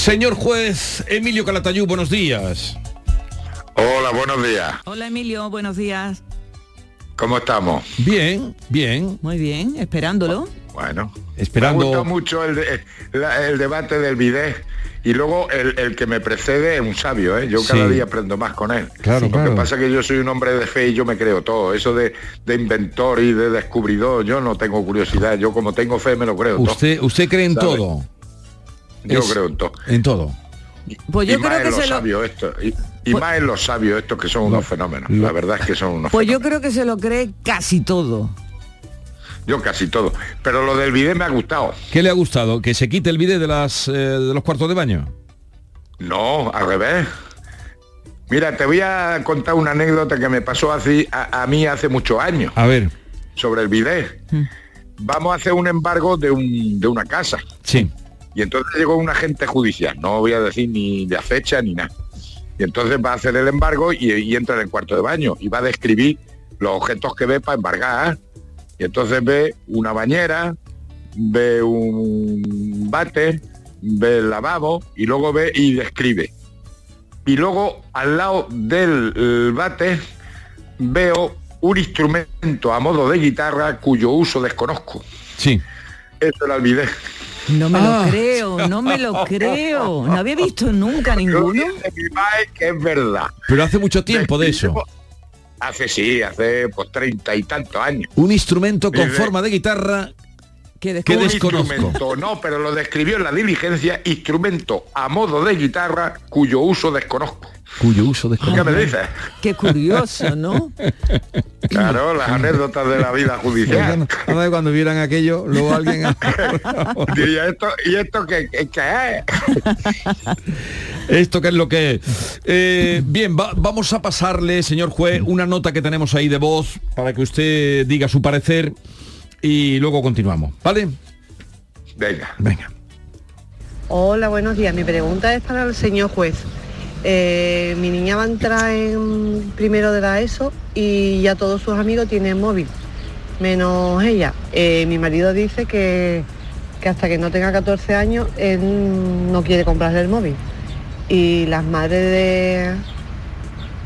Señor juez Emilio Calatayú, buenos días. Hola, buenos días. Hola Emilio, buenos días. ¿Cómo estamos? Bien, bien. Muy bien, esperándolo. Bueno, Esperando- Me gustó mucho el, de- la- el debate del bidet y luego el, el que me precede es un sabio, ¿eh? Yo cada Sí. día aprendo más con él. Claro, Lo claro. que pasa es que yo soy un hombre de fe y yo me creo todo. Eso de, de inventor y de descubridor, yo no tengo curiosidad. Yo como tengo fe me lo creo todo. Usted, usted cree en ¿Sabe? todo. Yo es- creo en todo. En todo. Pues y yo más creo en que los se lo, sabios estos. Y, y Pues- más en los sabios estos que son unos fenómenos. La verdad es que son unos pues yo creo que se lo cree casi todo. Yo casi todo. Pero lo del bidet me ha gustado. ¿Qué le ha gustado? ¿Que se quite el vídeo de, las, eh, de los cuartos de baño? No, al revés. Mira, te voy a contar una anécdota que me pasó así a, a mí hace muchos años A ver, sobre el bidet. Vamos a hacer un embargo de, un- de una casa. sí. Y entonces llegó un agente judicial, no voy a decir ni la fecha ni nada. Y entonces va a hacer el embargo y, y entra en el cuarto de baño y va a describir los objetos que ve para embargar. Y entonces ve una bañera, ve un bate, ve el lavabo y luego ve y describe. Y luego al lado del bate veo un instrumento a modo de guitarra cuyo uso desconozco. Sí. Eso el bidet. No me Ah. lo creo, no me lo creo. No había visto nunca ninguno. dice mi padre que es verdad. Pero hace mucho tiempo de eso. Hace sí, hace pues treinta y tantos años. Un instrumento con forma de guitarra Que desconozco. instrumento, no, pero lo describió en la diligencia, instrumento a modo de guitarra cuyo uso desconozco. Cuyo uso ¿Qué desconozco. me dices? Qué curioso, ¿no? Claro, las anécdotas de la vida judicial. Cuando vieran aquello, luego alguien... Diría esto, ¿y esto qué, qué- qué es? Esto que es lo que es. Eh, bien, va- vamos a pasarle, señor juez, una nota que tenemos ahí de voz para que usted diga su parecer y luego continuamos. ¿Vale? Venga. Venga. Hola, buenos días. Mi pregunta es para el señor juez. Eh, mi niña va a entrar en primero de la ESO y ya todos sus amigos tienen móvil, menos ella. Eh, mi marido dice que, que hasta que no tenga 14 años él no quiere comprarle el móvil. Y las madres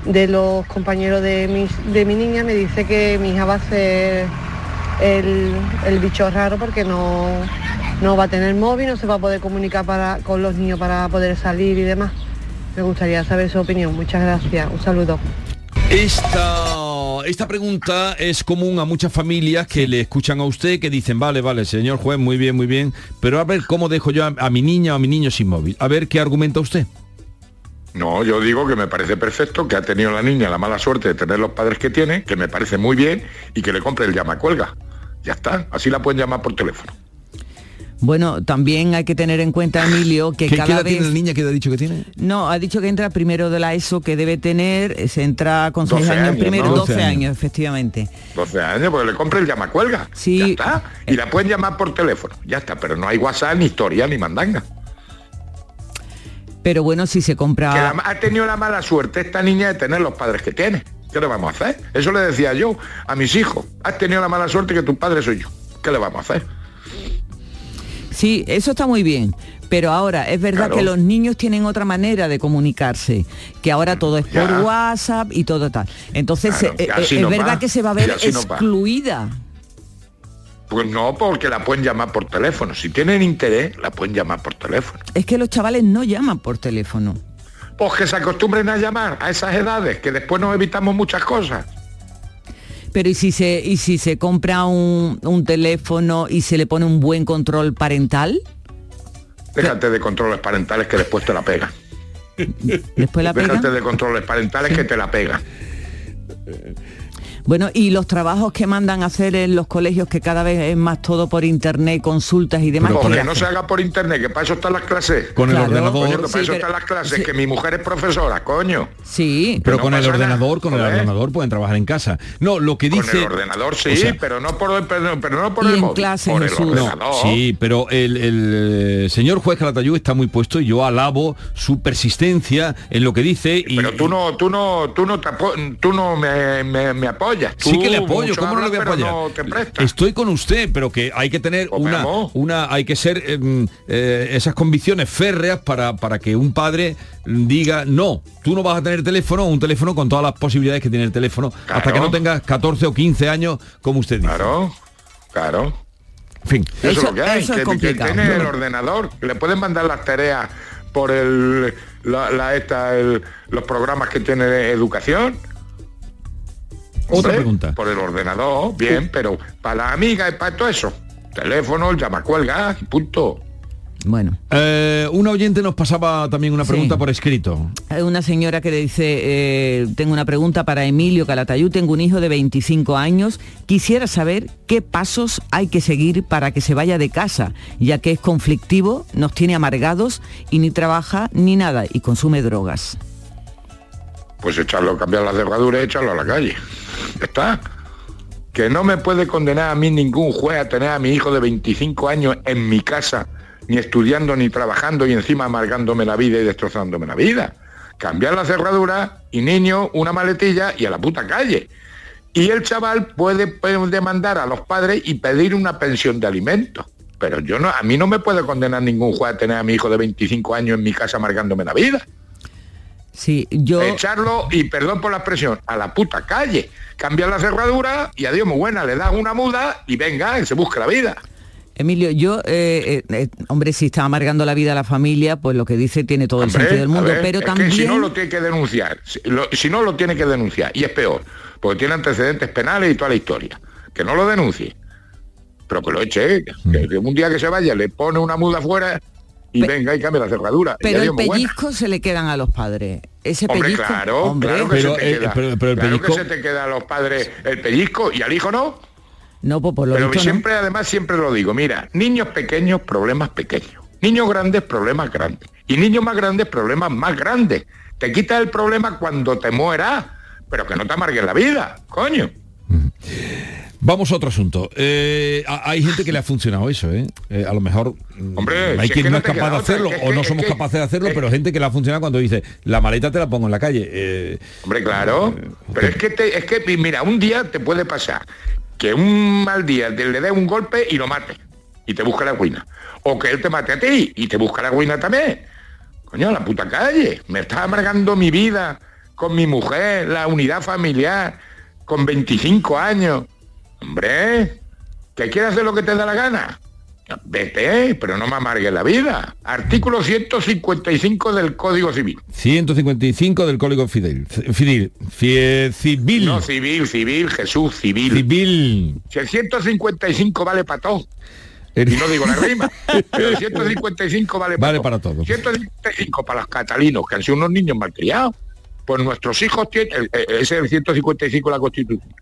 de, de los compañeros de mi, de mi niña me dice que mi hija va a ser el, el bicho raro porque no, no va a tener móvil, no se va a poder comunicar para, con los niños para poder salir y demás. Me gustaría saber su opinión. Muchas gracias. Un saludo. Esta, esta pregunta es común a muchas familias que le escuchan a usted, que dicen, vale, vale, señor juez, muy bien, muy bien, pero a ver cómo dejo yo a, a mi niña o a mi niño sin móvil. A ver qué argumenta usted. No, yo digo que me parece perfecto que ha tenido la niña la mala suerte de tener los padres que tiene, que me parece muy bien, y que le compre el llamacuelga. Ya está, así la pueden llamar por teléfono. Bueno, también hay que tener en cuenta, Emilio, que ¿Qué, qué cada edad vez... tiene la niña que ha dicho que tiene? No, ha dicho que entra primero de la ESO, que debe tener, eh, se entra con 6 12 años, años, primero, ¿no? 12 12 años. años. efectivamente. 12 años, porque le compre el llamacuelga. Sí. Ya está. Y la pueden llamar por teléfono. Ya está, pero no hay WhatsApp, ni historia, ni mandanga. Pero bueno, si se Que compra... la- ha tenido la mala suerte esta niña de tener los padres que tiene. ¿Qué le vamos a hacer? Eso le decía yo a mis hijos. Has tenido la mala suerte que tu padre soy yo. ¿Qué le vamos a hacer? Sí, eso está muy bien. Pero ahora, es verdad Claro. que los niños tienen otra manera de comunicarse, que ahora todo es por. WhatsApp y todo tal. Entonces, Claro, eh, eh, es verdad que se va a ver no excluida. Pues no, porque la pueden llamar por teléfono. Si tienen interés, la pueden llamar por teléfono. Es que los chavales no llaman por teléfono. Pues que se acostumbren a llamar a esas edades, que después nos evitamos muchas cosas. Pero ¿y si se, y si se compra un, un teléfono y se le pone un buen control parental? Déjate de controles parentales que después te la pegan. Después la pega. Déjate de controles parentales que te la pegan. Bueno, y los trabajos que mandan a hacer en los colegios, que cada vez es más todo por internet, consultas y demás. Pero ¿qué Porque hacen? no se haga por internet, que para eso están las clases. Con el ordenador. Coño, que para Sí, eso pero- están las clases, sí. que mi mujer es profesora, coño. Sí, Pero no con el nada, ordenador, con el ordenador pueden trabajar en casa. No, lo que dice. Con el ordenador sí, o sea, pero no por pero, pero no por Y el en móvil, clase, por Jesús. el No, ordenador. sí, pero el, el, eh, señor juez Calatayud está muy puesto y yo alabo su persistencia en lo que dice. Y, Pero tú no, tú no, tú no te tú no me, me- me apoyas. Sí Tú que le apoyo, ¿cómo no le voy a apoyar? no te prestas. Estoy con usted, pero que hay que tener Pues una, una, hay que ser em, eh, esas convicciones férreas para, para que un padre diga, no, tú no vas a tener teléfono, un teléfono con todas las posibilidades que tiene el teléfono, hasta que no tengas 14 o 15 años, como usted dice. Claro, claro. En fin. Eso, Eso- es lo que hay, eso es que, que complicado. tiene el ordenador, que le pueden mandar las tareas por el, la, la- esta, el- los programas que tiene de educación. Otra pregunta. Por el ordenador, bien, pero para la amiga y para todo eso. Teléfono, llama cuelga y punto. bueno. Eh, una oyente nos pasaba también una Sí. pregunta por escrito. Hay una señora que le dice, eh, tengo una pregunta para Emilio Calatayud, tengo un hijo de 25 años, quisiera saber qué pasos hay que seguir para que se vaya de casa, ya que es conflictivo, nos tiene amargados y ni trabaja ni nada y consume drogas. Pues echarlo, cambiar la cerradura y echarlo a la calle. Ya está. Que no me puede condenar a mí ningún juez a tener a mi hijo de 25 años en mi casa, ni estudiando ni trabajando y encima amargándome la vida y destrozándome la vida. Cambiar la cerradura y niño, una maletilla y a la puta calle. Y el chaval puede, demandar a los padres y pedir una pensión de alimentos. Pero yo no, a mí no me puede condenar ningún juez a tener a mi hijo de 25 años en mi casa amargándome la vida Sí, yo... echarlo, y perdón por la expresión, a la puta calle. Cambiar la cerradura y adiós, muy buena, le das una muda y venga, y se busca la vida. Emilio, yo, eh, eh, eh, hombre, si está amargando la vida a la familia, pues lo que dice tiene todo el sentido del mundo, ver, pero es también... que si no lo tiene que denunciar, si, lo- si no lo tiene que denunciar, y es peor, porque tiene antecedentes penales y toda la historia. Que no lo denuncie, pero que lo eche, que, que un día que se vaya le pone una muda afuera y Pe- venga y cambia la cerradura. y Pero el pellizco se le quedan a los padres. Ese Hombre, pellizco, claro, hombre, claro que Pero, se te eh, queda. pero- pero el claro pellizco- que se te queda a los padres el pellizco y al hijo no. no, pues por lo Pero visto no. siempre, además, siempre lo digo, mira, niños pequeños, problemas pequeños. Niños grandes, problemas grandes. Y niños más grandes, problemas más grandes. Te quitas el problema cuando te mueras, pero que no te amargues la vida, coño. Vamos a otro asunto. Eh, a- hay gente que le ha funcionado eso, ¿eh? Eh, a lo mejor mm, Hombre, hay si es quien que no es capaz de otra, hacerlo que o no somos que- capaces de hacerlo, pero gente que le ha funcionado cuando dice la maleta te la pongo en la calle. Eh, Hombre, claro. Pero es que, te- es que, mira, un día te puede pasar que un mal día te le dé un golpe y lo mate y te busca la guina. O que él te mate a ti y te busca la guina también. Coño, la puta calle. Me está amargando mi vida con mi mujer, la unidad familiar, con 25 años. Hombre, ¿que quieres hacer lo que te da la gana? Vete, pero no me amargues la vida. Artículo 155 del Código Civil. 155 del Código Fidel. Fidel. Civil. No, civil, civil, Jesús, civil. civil. Si el 155 vale para todo, El- y no digo la rima, pero el 155 vale para Vale todo. para todo. 155 para los catalinos, que han sido unos niños malcriados. Pues nuestros hijos tienen, el- el- ese es el 155 de la Constitución.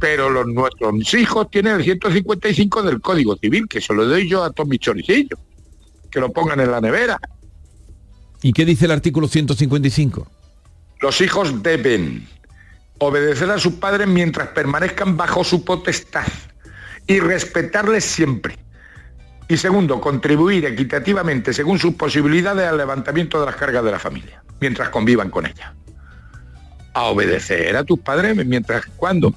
Pero los nuestros hijos tienen el 155 del Código Civil, que se lo doy yo a todos mis choricillos. Que lo pongan en la nevera. ¿Y qué dice el artículo 155? Los hijos deben obedecer a sus padres mientras permanezcan bajo su potestad y respetarles siempre. Y segundo, contribuir equitativamente según sus posibilidades al levantamiento de las cargas de la familia, mientras convivan con ella. A obedecer a tus padres mientras cuando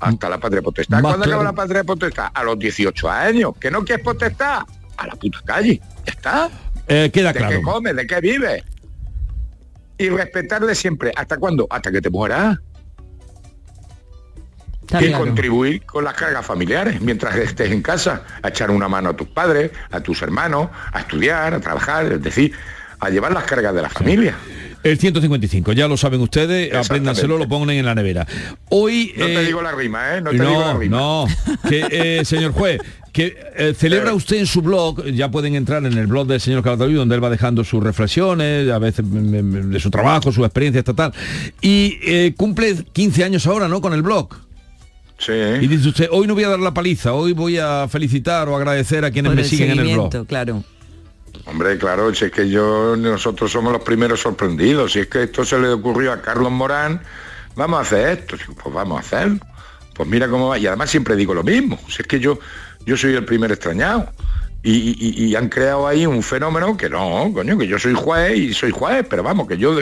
hasta la patria potestad. ¿Cuándo acaba claro. la patria potestad? A los 18 años. ¿Que no quieres potestad? A la puta calle. Ya está. Eh, queda ¿De claro. qué comes? ¿De qué vives? Y respetarle siempre. ¿Hasta cuándo? Hasta que te mueras. Está y claro. contribuir con las cargas familiares mientras estés en casa, a echar una mano a tus padres, a tus hermanos, a estudiar, a trabajar, es decir, a llevar las cargas de la familia. El 155, ya lo saben ustedes, apréndanselo, lo ponen en la nevera. Hoy... No te eh, digo la rima, ¿eh? No te digo la rima. no, que, eh, señor juez, que eh, celebra usted en su blog, ya pueden entrar en el blog del señor Calatayud, donde él va dejando sus reflexiones, a veces mm, mm, de su trabajo, su experiencia estatal, y eh, cumple 15 años ahora, ¿no?, con el blog. Sí. Y dice usted, hoy no voy a dar la paliza, hoy voy a felicitar o agradecer a quienes Por me siguen en el blog. claro. Hombre, claro, si es que yo, nosotros somos los primeros sorprendidos. Si es que esto se le ocurrió a Carlos Morán, vamos a hacer esto, pues vamos a hacerlo. Pues mira cómo va. Y además siempre digo lo mismo. Si es que yo, yo soy el primer extrañado. Y, y- han creado ahí un fenómeno que no, coño, que yo soy juez y soy juez, pero vamos, que yo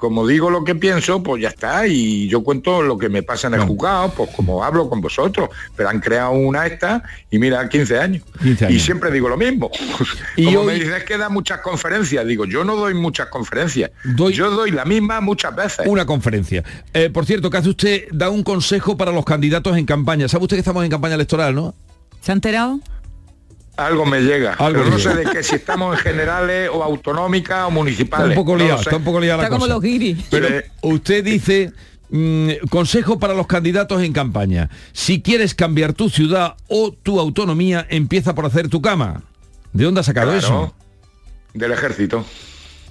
como digo lo que pienso, pues ya está, y yo cuento lo que me pasa en el juzgado, pues como hablo con vosotros, pero han creado una esta y mira, 15 años. 15 Y siempre digo lo mismo. Y como hoy- me dices que da muchas conferencias, digo, yo no doy muchas conferencias, Doy- yo doy la misma muchas veces. Una conferencia. Eh, por cierto, que hace usted, da un consejo para los candidatos en campaña. ¿Sabe usted que estamos en campaña electoral, no? ¿Se ha enterado? Algo me llega, Algo pero no sé de qué, si estamos en generales o autonómicas o Está municipales. un poco liado, está un poco liada la Está como los guiris. Pero Sí. usted dice, mm, consejo para los candidatos en campaña. Si quieres cambiar tu ciudad o tu autonomía, empieza por hacer tu cama. ¿De dónde ha sacado Claro, eso? Del ejército.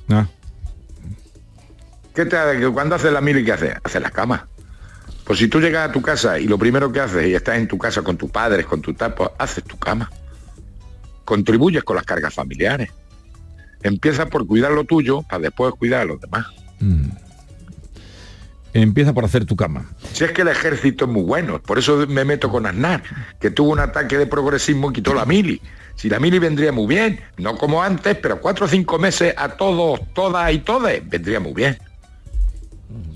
Ah, ¿Qué te hace? que Cuando haces la mili, ¿qué haces? Haces la cama. Pues si tú llegas a tu casa y lo primero que haces y estás en tu casa con tus padres, con tu tapo, haces tu cama. Contribuyes con las cargas familiares. Empieza por cuidar lo tuyo para después cuidar a los demás. empieza por hacer tu cama. Si es que el ejército es muy bueno, por eso me meto con Aznar, que tuvo un ataque de progresismo y quitó la mili. Si la mili vendría muy bien, no como antes, pero cuatro o cinco meses a todos, todas y todas, vendría muy bien.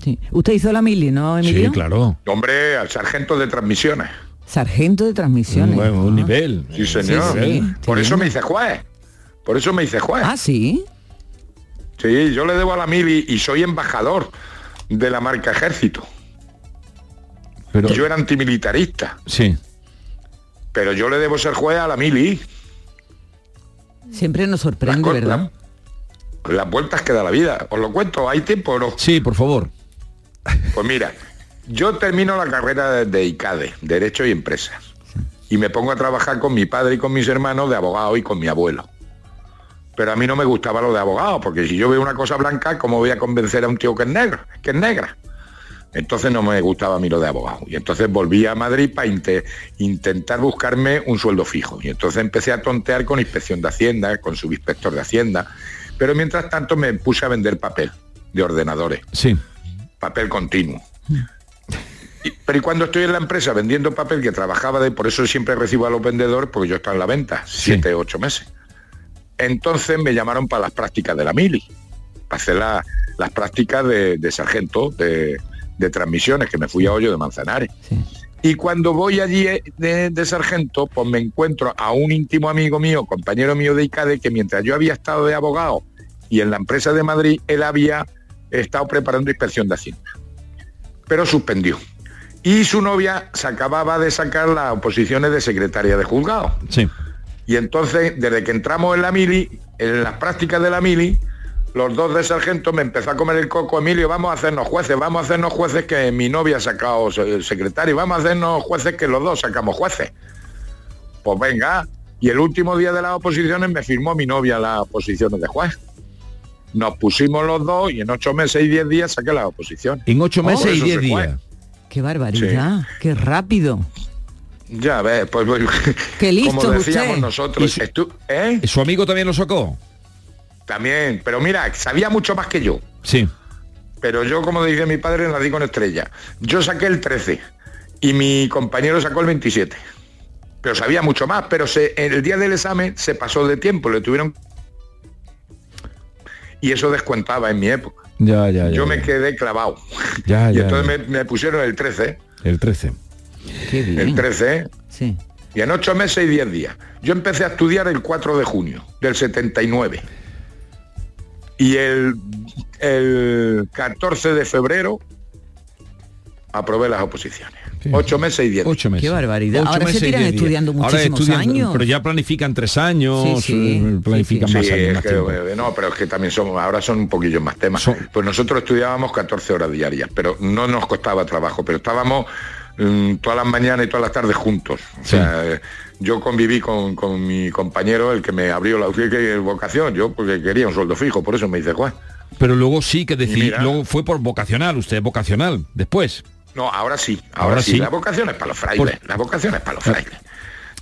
Sí. Usted hizo la mili, ¿no, Emilio? Sí, claro. Hombre, al sargento de transmisiones. Sargento de transmisiones. Bueno, un Ah. nivel. Sí, señor. sí, Por eso me hice juez. Por eso me hice juez. Ah, sí. Sí, yo le debo a la mili y soy embajador de la marca Ejército. Pero, Yo era antimilitarista, sí. pero yo le debo ser juez a la mili. Siempre nos sorprende, ¿verdad? la- las vueltas que da la vida. ¿Os lo cuento? ¿Hay tiempo o no? Sí, por favor. Pues mira, yo termino la carrera de, de ICADE, Derecho y Empresas, y me pongo a trabajar con mi padre y con mis hermanos de abogado y con mi abuelo. Pero a mí no me gustaba lo de abogado, porque si yo veo una cosa blanca, ¿cómo voy a convencer a un tío que es negro, que es negra? Entonces no me gustaba a mí lo de abogado. Y entonces volví a Madrid para intentar buscarme un sueldo fijo. Y entonces empecé a tontear con inspección de Hacienda, con subinspector de Hacienda. Pero mientras tanto me puse a vender papel de ordenadores Sí. papel continuo. Pero y cuando estoy en la empresa vendiendo papel que trabajaba de, por eso siempre recibo a los vendedores, porque yo estaba en la venta, siete, ocho meses. Entonces me llamaron para las prácticas de la mili, para hacer la- las prácticas de, de sargento de, de transmisiones, que me fui a Hoyo de Manzanares. Sí. Y cuando voy allí eh, de, de sargento, pues me encuentro a un íntimo amigo mío, compañero mío de ICADE, que mientras yo había estado de abogado y en la empresa de Madrid, él había estado preparando inspección de Hacienda. Pero suspendió. Y su novia se acababa de sacar las oposiciones de secretaria de juzgado. Sí. Y entonces, desde que entramos en la mili, en las prácticas de la mili, los dos de sargento me empezó a comer el coco, Emilio, vamos a hacernos jueces, vamos a hacernos jueces que mi novia ha sacado se- secretario, vamos a hacernos jueces que los dos sacamos jueces. Pues venga, y el último día de las oposiciones me firmó mi novia las oposiciones de juez. Nos pusimos los dos y en ocho meses y diez días saqué las oposiciones. En ocho Por meses y diez días. Qué barbaridad, qué rápido. Ya ves, pues, pues, Qué listo como decíamos usted. nosotros, Y su- ¿eh? ¿Su amigo también lo sacó? También, pero mira, sabía mucho más que yo. Sí. Pero yo, como dice mi padre, nací con estrella. Yo saqué el 13 y mi compañero sacó el 27. Pero sabía mucho más, pero se, en el día del examen se pasó de tiempo, le tuvieron... Y eso descuentaba en mi época. Ya, ya, ya. yo ya. me quedé clavado. Ya, y ya, entonces ya. Me, me pusieron el 13, El 13. Qué bien. el 13, Sí. y en ocho meses y 10 días. Yo empecé a estudiar el 4 de junio del 79. Y el, el 14 de febrero aprobé las oposiciones. Ocho meses y 10 días. Ocho meses. Qué barbaridad. Ocho Ahora se y tiran diez estudiando muchísimos estudian, años. Pero ya planifican tres años, Sí, sí. eh, planifican Sí, más Sí, años, más que, no, pero es que también son, ahora son un poquillo más temas. Son- Pues nosotros estudiábamos 14 horas diarias, pero no nos costaba trabajo, pero estábamos mm, todas las mañanas y todas las tardes juntos. O sea, eh, yo conviví con, con mi compañero, el que me abrió la vocación, yo porque quería un sueldo fijo, por eso me hice juez. Pero luego sí que mira. luego fue por vocacional, usted es vocacional, después. No, ahora sí, ahora, Ahora sí. sí. La vocación es para los frailes, la vocación es para los frailes.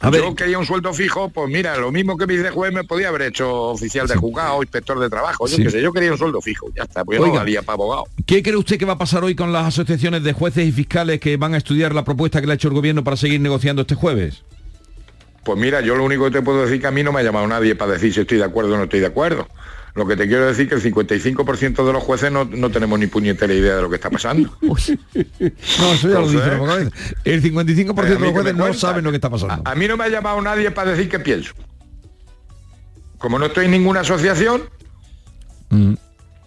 A ver. Yo quería un sueldo fijo, pues mira, lo mismo que me dice juez me podía haber hecho oficial de juzgado, inspector de trabajo, yo Sí. qué sé, yo quería un sueldo fijo, ya está, pues yo Oiga. no valía para abogado. ¿Qué cree usted que va a pasar hoy con las asociaciones de jueces y fiscales que van a estudiar la propuesta que le ha hecho el gobierno para seguir negociando este jueves? Pues mira, yo lo único que te puedo decir que a mí no me ha llamado nadie para decir si estoy de acuerdo o no estoy de acuerdo. Lo que te quiero decir que el 55% de los jueces no, no tenemos ni puñetera idea de lo que está pasando. No, eso ya lo Entonces, dice. El 55% de Eh, a los jueces me no saben lo que está pasando. A, a mí no me ha llamado nadie para decir qué pienso. Como no estoy en ninguna asociación, Mm.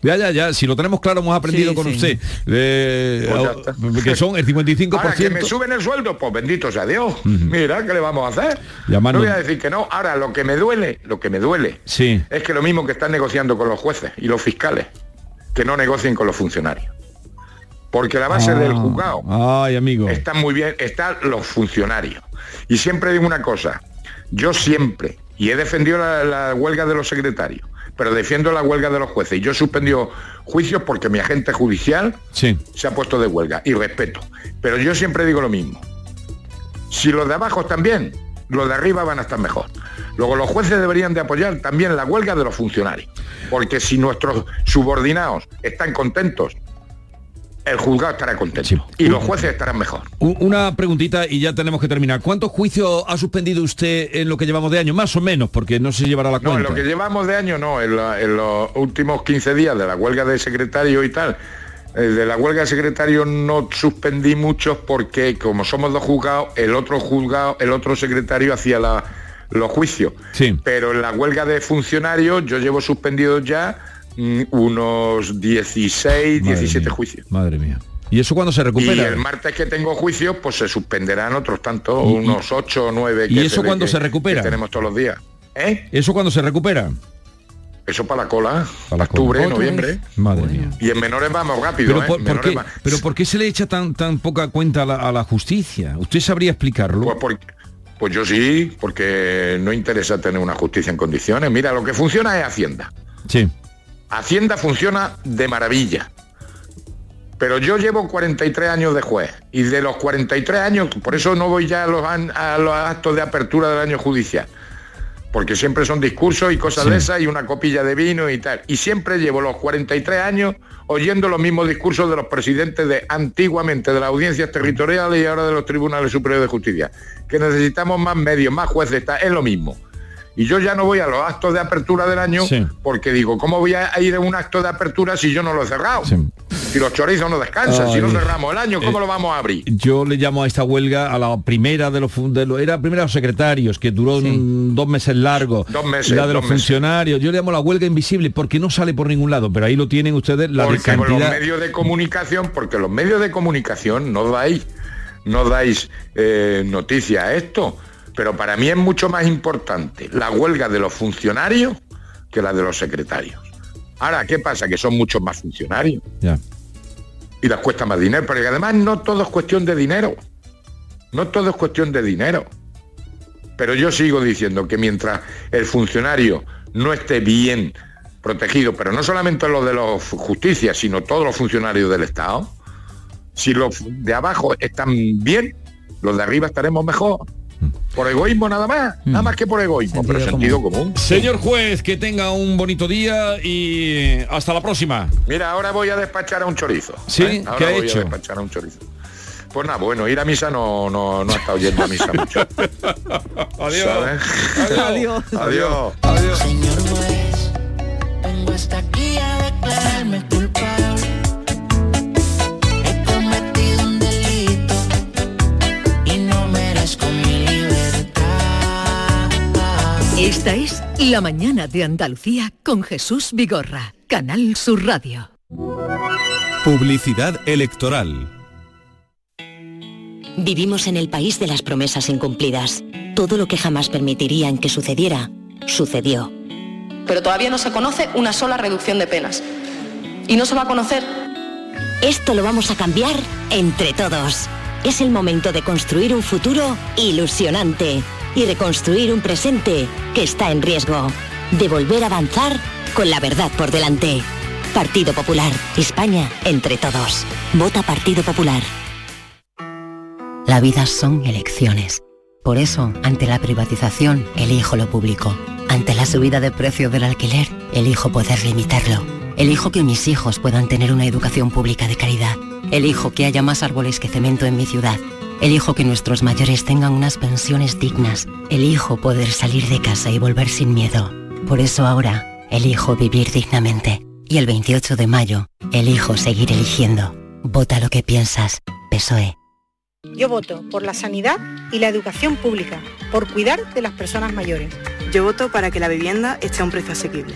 Ya, ya, ya, si lo tenemos claro, hemos aprendido Sí, con sí. usted. Eh, Pues está. que son el 55%. ahora que me suben el sueldo, pues bendito sea Dios. Mira, ¿qué le vamos a hacer? Llamando- No voy a decir que no. Ahora, lo que me duele, lo que me duele, Sí. es que lo mismo que están negociando con los jueces y los fiscales, que no negocien con los funcionarios. Porque la base Ah, del juzgado Ay, amigo. están muy bien, están los funcionarios. Y siempre digo una cosa, yo siempre, y he defendido la, la huelga de los secretarios, pero defiendo la huelga de los jueces. Y yo he suspendido juicios porque mi agente judicial Sí. se ha puesto de huelga y respeto. Pero yo siempre digo lo mismo. Si los de abajo están bien, los de arriba van a estar mejor. Luego los jueces deberían de apoyar también la huelga de los funcionarios. Porque si nuestros subordinados están contentos, el juzgado estará contento. Sí. Y los jueces estarán mejor. Una preguntita y ya tenemos que terminar. ¿Cuántos juicios ha suspendido usted en lo que llevamos de año? Más o menos, porque no se llevará la No, en cuenta. lo que llevamos de año no, en, la- en los últimos 15 días de la huelga de secretario y tal. eh, De la huelga de secretario no suspendí muchos porque como somos dos juzgados, el otro juzgado, el otro secretario hacía la- los juicios. Sí. Pero en la huelga de funcionarios yo llevo suspendidos ya unos 16, Madre 17 mía, juicios. Madre mía. ¿Y eso cuando se Y recupera? el martes que tengo juicios, pues se suspenderán otros tantos, Y- y- unos 8 o 9. ¿Y eso cuándo se recupera? tenemos todos los días. ¿Eh? ¿Eso cuando se recupera? Eso para la cola, Para la octubre, cola. noviembre. Madre mía. Y en menores vamos rápido, Pero, ¿eh? por, qué, va- pero ¿por qué se le echa tan, tan poca cuenta a la, a la justicia? ¿Usted sabría explicarlo? Pues, por- pues yo sí, porque no interesa tener una justicia en condiciones. Mira, lo que funciona es Hacienda. Sí. Hacienda funciona de maravilla. Pero yo llevo 43 años de juez y de los 43 años, por eso no voy ya a los, a los actos de apertura del año judicial, porque siempre son discursos y cosas Sí. de esas y una copilla de vino y tal. Y siempre llevo los 43 años oyendo los mismos discursos de los presidentes de antiguamente de las audiencias territoriales y ahora de los tribunales superiores de justicia, que necesitamos más medios, más jueces, está- es lo mismo. Y yo ya no voy a los actos de apertura del año Sí. porque digo, ¿cómo voy a ir a un acto de apertura si yo no lo he cerrado? Sí. Si los chorizos no descansan, si no cerramos el año, ¿cómo Eh, lo vamos a abrir? Yo le llamo a esta huelga a la primera de los, de los- era primera de los secretarios, que duró dos meses largos. Dos meses, La de los meses. funcionarios. Yo le llamo la huelga invisible porque no sale por ningún lado, pero ahí lo tienen ustedes la de porque con los cantidad. medios de comunicación, porque los medios de comunicación no dais, no dais eh, noticia a esto. Pero para mí es mucho más importante la huelga de los funcionarios que la de los secretarios. Ahora, ¿qué pasa? Que son muchos más funcionarios y les cuesta más dinero, pero además no todo es cuestión de dinero. No todo es cuestión de dinero. Pero yo sigo diciendo que mientras el funcionario no esté bien protegido, pero no solamente los de la justicia, sino todos los funcionarios del Estado, si los de abajo están bien, los de arriba estaremos mejor. Por egoísmo nada más, nada más que por egoísmo, Sentido pero sentido común. Señor juez, que tenga un bonito día y hasta la próxima. Mira, ahora voy a despachar a un chorizo. ¿eh? Sí, Ahora ¿qué ha voy hecho? a despachar a un chorizo. Pues nada, bueno, ir a misa no, no, no ha estado yendo a misa mucho. Adiós. ¿sabes? Adiós. Adiós. Señor juez, vengo hasta Esta es La mañana de Andalucía con Jesús Vigorra, Canal Sur Radio. Publicidad electoral. Vivimos en el país de las promesas incumplidas. Todo lo que jamás permitirían que sucediera, sucedió. pero todavía no se conoce una sola reducción de penas. Y no se va a conocer Esto lo vamos a cambiar entre todos. Es el momento de construir un futuro ilusionante y reconstruir un presente que está en riesgo. De volver a avanzar con la verdad por delante. Partido Popular. España entre todos. Vota Partido Popular. La vida son elecciones. Por eso, ante la privatización, elijo lo público. Ante la subida de precio del alquiler, elijo poder limitarlo. Elijo que mis hijos puedan tener una educación pública de calidad. Elijo que haya más árboles que cemento en mi ciudad. Elijo que nuestros mayores tengan unas pensiones dignas. Elijo poder salir de casa y volver sin miedo. Por eso ahora, elijo vivir dignamente. Y el 28 de mayo, elijo seguir eligiendo. Vota lo que piensas. PSOE. Yo voto por la sanidad y la educación pública, por cuidar de las personas mayores. Yo voto para que la vivienda esté a un precio asequible.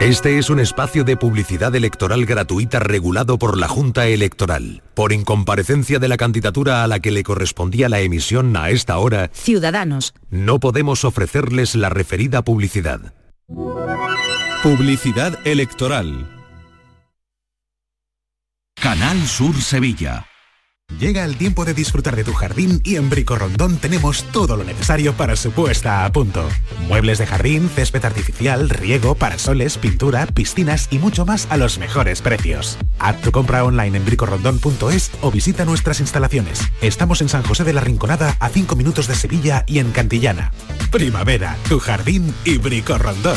Este es un espacio de publicidad electoral gratuita regulado por la Junta Electoral. Por incomparecencia de la candidatura a la que le correspondía la emisión a esta hora, Ciudadanos. no podemos ofrecerles la referida publicidad. Publicidad electoral. Canal Sur Sevilla. Llega el tiempo de disfrutar de tu jardín y en Brico Rondón tenemos todo lo necesario para su puesta a punto. Muebles de jardín, césped artificial, riego, parasoles, pintura, piscinas y mucho más a los mejores precios. Haz tu compra online en bricorondón.es o visita nuestras instalaciones. Estamos en San José de la Rinconada a 5 minutos de Sevilla y en Cantillana. Primavera, tu jardín y Brico Rondón.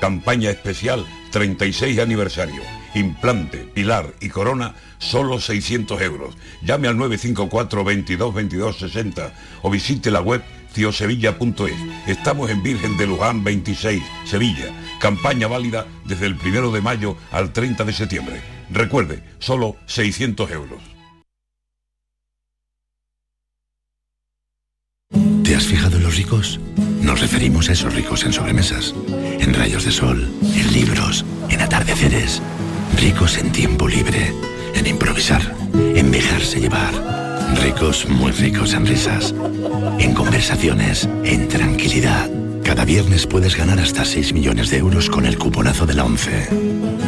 campaña especial 36 aniversario. Implante, pilar y corona, solo 600 euros. Llame al 954 22 22 60 o visite la web ciosevilla.es. Estamos en Virgen de Luján 26, Sevilla. Campaña válida desde el 1 de mayo al 30 de septiembre. Recuerde, solo 600 euros. ¿Te has fijado en los ricos? Nos referimos a esos ricos en sobremesas, en rayos de sol, en libros, en atardeceres. Ricos en tiempo libre, en improvisar, en dejarse llevar. Ricos, muy ricos en risas, en conversaciones, en tranquilidad. Cada viernes puedes ganar hasta 6 millones de euros con el cuponazo de la 11.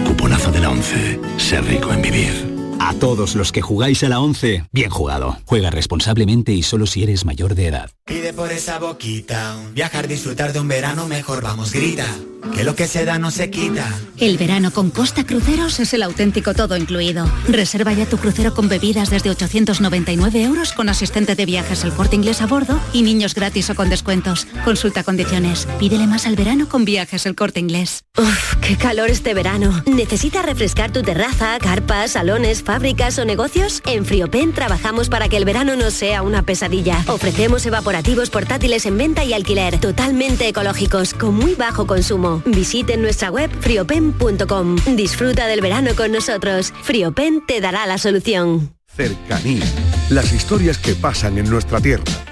Cuponazo de la 11. Ser rico en vivir. A todos los que jugáis a la 11, bien jugado. Juega responsablemente y solo si eres mayor de edad. Pide por esa boquita, viajar, disfrutar de un verano mejor, vamos, grita, que lo que se da no se quita. El verano con Costa Cruceros es el auténtico todo incluido. Reserva ya tu crucero con bebidas desde 899 euros con asistente de viajes el corte inglés a bordo y niños gratis o con descuentos. Consulta condiciones. Pídele más al verano con viajes el corte inglés. Uf, qué calor este verano. ¿Necesitas refrescar tu terraza, carpas, salones, fábricas o negocios? En Friopen trabajamos para que el verano no sea una pesadilla. Ofrecemos evaporativos portátiles en venta y alquiler, totalmente ecológicos, con muy bajo consumo. Visiten nuestra web friopen.com. Disfruta del verano con nosotros. Friopen te dará la solución. Cercanía. Las historias que pasan en nuestra tierra.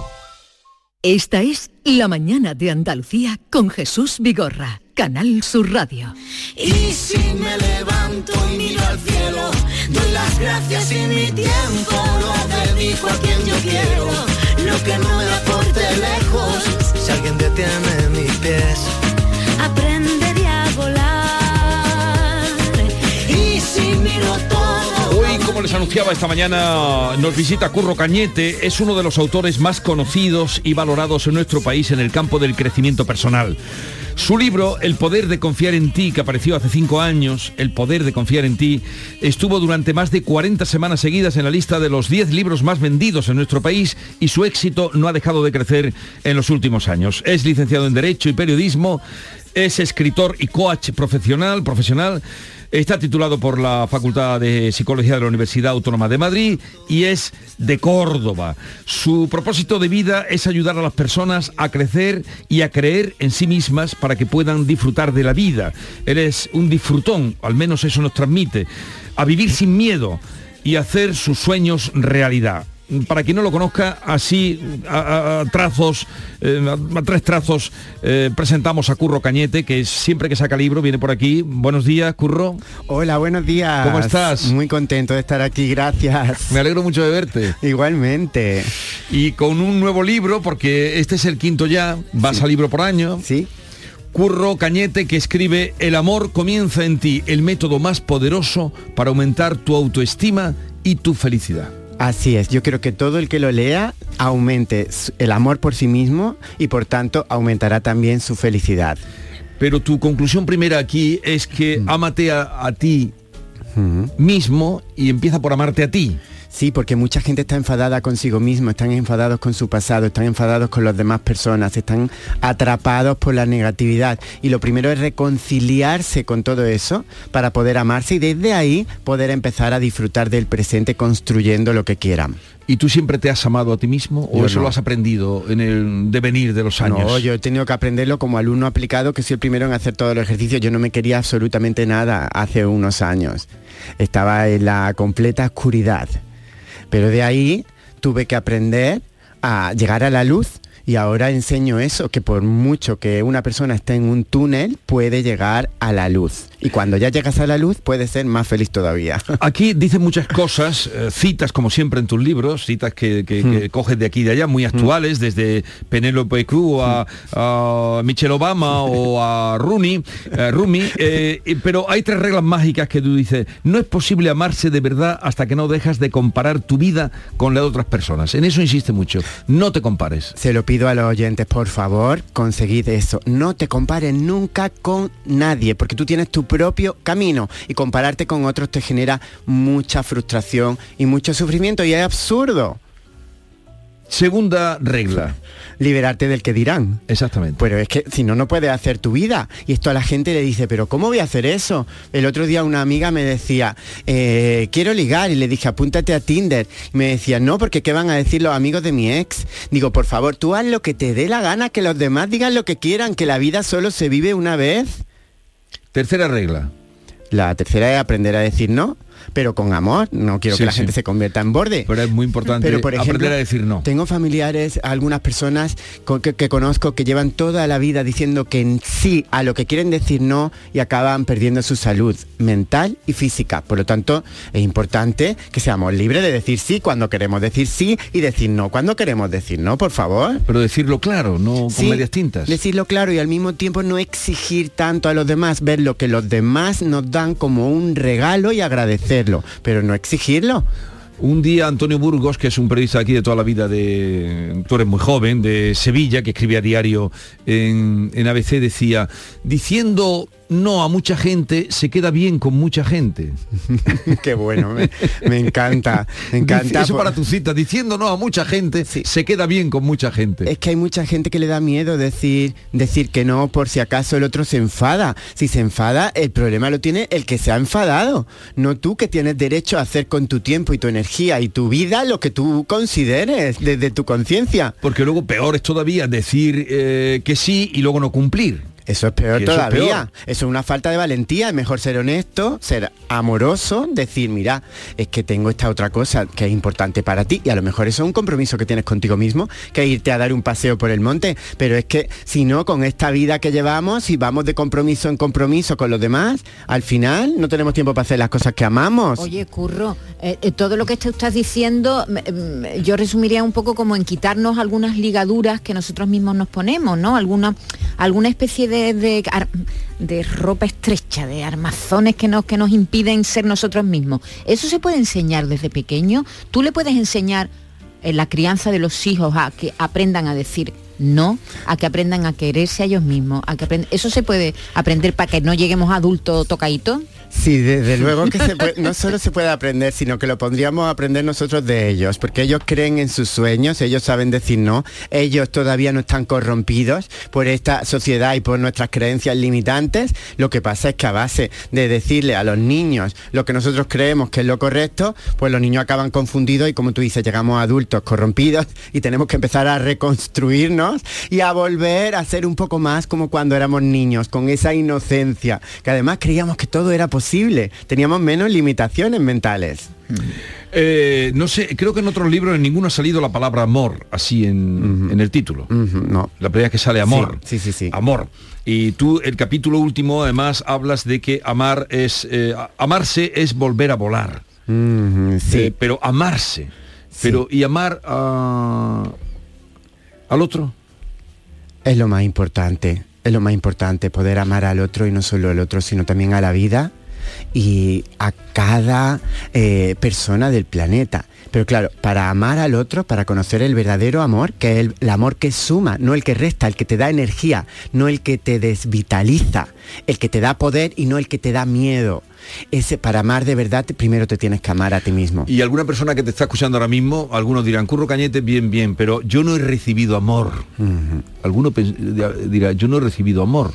Esta es La Mañana de Andalucía con Jesús Vigorra, Canal Sur Radio. Y si me levanto y miro al cielo, doy las gracias y mi tiempo lo dedico a quien yo quiero. Lo que no me aporte lejos, si alguien detiene mis pies, aprenderé a volar. Y si miro todo. Les anunciaba esta mañana, nos visita Curro Cañete. Es uno de los autores más conocidos y valorados en nuestro país en el campo del crecimiento personal. Su libro, El poder de confiar en ti, que apareció hace cinco años, El poder de confiar en ti, estuvo durante más de 40 semanas seguidas en la lista de los 10 libros más vendidos en nuestro país y su éxito no ha dejado de crecer en los últimos años. Es licenciado en Derecho y Periodismo, es escritor y coach profesional, profesional Está titulado por la Facultad de Psicología de la Universidad Autónoma de Madrid y es de Córdoba. Su propósito de vida es ayudar a las personas a crecer y a creer en sí mismas para que puedan disfrutar de la vida. Él es un disfrutón, al menos eso nos transmite, a vivir sin miedo y hacer sus sueños realidad para quien no lo conozca, así a, a trazos, eh, a, a tres trazos, eh, presentamos a Curro Cañete, que siempre que saca libro viene por aquí. Buenos días, Curro. Hola, buenos días. ¿Cómo estás? Muy contento de estar aquí, gracias. Me alegro mucho de verte. Igualmente. Y con un nuevo libro, porque este es el quinto ya, vas a libro por año. Sí. Curro Cañete que escribe El amor comienza en ti, el método más poderoso para aumentar tu autoestima y tu felicidad. Así es, yo creo que todo el que lo lea aumente el amor por sí mismo y por tanto aumentará también su felicidad. Pero tu conclusión primera aquí es que mm. ámate a, a ti mm. mismo y empieza por amarte a ti. Sí, porque mucha gente está enfadada consigo mismo, están enfadados con su pasado, están enfadados con las demás personas, están atrapados por la negatividad. Y lo primero es reconciliarse con todo eso para poder amarse y desde ahí poder empezar a disfrutar del presente construyendo lo que quieran. ¿Y tú siempre te has amado a ti mismo o Yo eso no. lo has aprendido en el devenir de los años? No, yo he tenido que aprenderlo como alumno aplicado, que soy el primero en hacer todos los ejercicios. Yo no me quería absolutamente nada hace unos años. Estaba en la completa oscuridad. Pero de ahí tuve que aprender a llegar a la luz y ahora enseño eso, que por mucho que una persona esté en un túnel, puede llegar a la luz. Y cuando ya llegas a la luz, puedes ser más feliz todavía. Aquí dice muchas cosas, eh, citas como siempre en tus libros, citas que, que- que coges de aquí y de allá, muy actuales, desde Penélope Cruz a, a Michelle Obama o a Rooney, eh, Rumi, eh, pero hay tres reglas mágicas que tú dices, no es posible amarse de verdad hasta que no dejas de comparar tu vida con la de otras personas. En eso insiste mucho, no te compares. Se lo pido a los oyentes, por favor, conseguid eso. No te compares nunca con nadie, porque tú tienes tu propio camino y compararte con otros te genera mucha frustración y mucho sufrimiento y es absurdo. Segunda regla. liberarte del que dirán. Exactamente. Pero es que si no, no puedes hacer tu vida. Y esto a la gente le dice, pero ¿cómo voy a hacer eso? El otro día una amiga me decía, eh, quiero ligar y le dije, apúntate a Tinder. Y me decía, no, porque ¿qué van a decir los amigos de mi ex? Digo, por favor, tú haz lo que te dé la gana, que los demás digan lo que quieran, que la vida solo se vive una vez. Tercera regla. La tercera es aprender a decir no pero con amor. No quiero Sí, que la sí. gente se convierta en borde. Pero es muy importante Pero, por ejemplo, aprender a decir no. Tengo familiares, algunas personas que, que conozco que llevan toda la vida diciendo que en sí a lo que quieren decir no y acaban perdiendo su salud mental y física. Por lo tanto, es importante que seamos libres de decir sí cuando queremos decir sí y decir no cuando queremos decir no, por favor. Pero decirlo claro, no con Sí, medias tintas. Decirlo claro y al mismo tiempo no exigir tanto a los demás, ver lo que los demás nos dan como un regalo y pero no exigirlo. Un día Antonio Burgos, que es un periodista aquí de toda la vida de, tú eres muy joven, de Sevilla, que escribía diario en, en ABC, decía, diciendo no a mucha gente, se queda bien con mucha gente. Qué bueno, me, me encanta, me encanta. Eso para tu cita, diciendo no a mucha gente, se queda bien con mucha gente. Es que hay mucha gente que le da miedo decir, decir que no por si acaso el otro se enfada. Si se enfada, el problema lo tiene el que se ha enfadado. No tú que tienes derecho a hacer con tu tiempo y tu energía y tu vida lo que tú consideres desde tu conciencia. Porque luego peor es todavía decir eh, que sí y luego no cumplir. Eso es peor es todavía. peor. Eso es una falta de valentía. Es mejor ser honesto, ser amoroso, decir, mira, es que tengo esta otra cosa que es importante para ti. Y a lo mejor eso es un compromiso que tienes contigo mismo, que es irte a dar un paseo por el monte. Pero es que si no, con esta vida que llevamos, si vamos de compromiso en compromiso con los demás, al final no tenemos tiempo para hacer las cosas que amamos. Oye, Curro, eh, eh, todo lo que estás diciendo, mm, mm, yo resumiría un poco como en quitarnos algunas ligaduras que nosotros mismos nos ponemos, ¿no? Alguna, alguna especie de, de, de ropa estrecha, de armazones que nos, que nos impiden ser nosotros mismos. Eso se puede enseñar desde pequeño. Tú le puedes enseñar en la crianza de los hijos a que aprendan a decir no, a que aprendan a quererse a ellos mismos, a que eso se puede aprender para que no lleguemos a adultos tocaditos. Sí, desde luego que se puede- no solo se puede aprender, sino que lo pondríamos a aprender nosotros de ellos, porque ellos creen en sus sueños, ellos saben decir no, ellos todavía no están corrompidos por esta sociedad y por nuestras creencias limitantes. Lo que pasa es que a base de decirle a los niños lo que nosotros creemos que es lo correcto, pues los niños acaban confundidos y como tú dices, llegamos a adultos corrompidos y tenemos que empezar a reconstruirnos y a volver a ser un poco más como cuando éramos niños, con esa inocencia, que además creíamos que todo era posible, teníamos menos limitaciones mentales. Eh, no sé, creo que en otros libros en ninguno ha salido la palabra amor así en, en el título. no. La primera vez que sale amor. Sí, sí, sí. Amor. Y tú, el capítulo último, además, hablas de que amar es. eh, amarse es volver a volar. sí. Eh, pero amarse. Pero, ¿y amar a- al otro? Es lo más importante, es lo más importante, poder amar al otro y no solo al otro, sino también a la vida y a cada eh, persona del planeta. Pero claro, para amar al otro, para conocer el verdadero amor, que es el, el amor que suma, no el que resta, el que te da energía, no el que te desvitaliza, el que te da poder y no el que te da miedo. Ese para amar de verdad, primero te tienes que amar a ti mismo. Y alguna persona que te está escuchando ahora mismo, algunos dirán, Curro Cañete, bien, bien, pero yo no he recibido amor. Alguno dirá, yo no he recibido amor.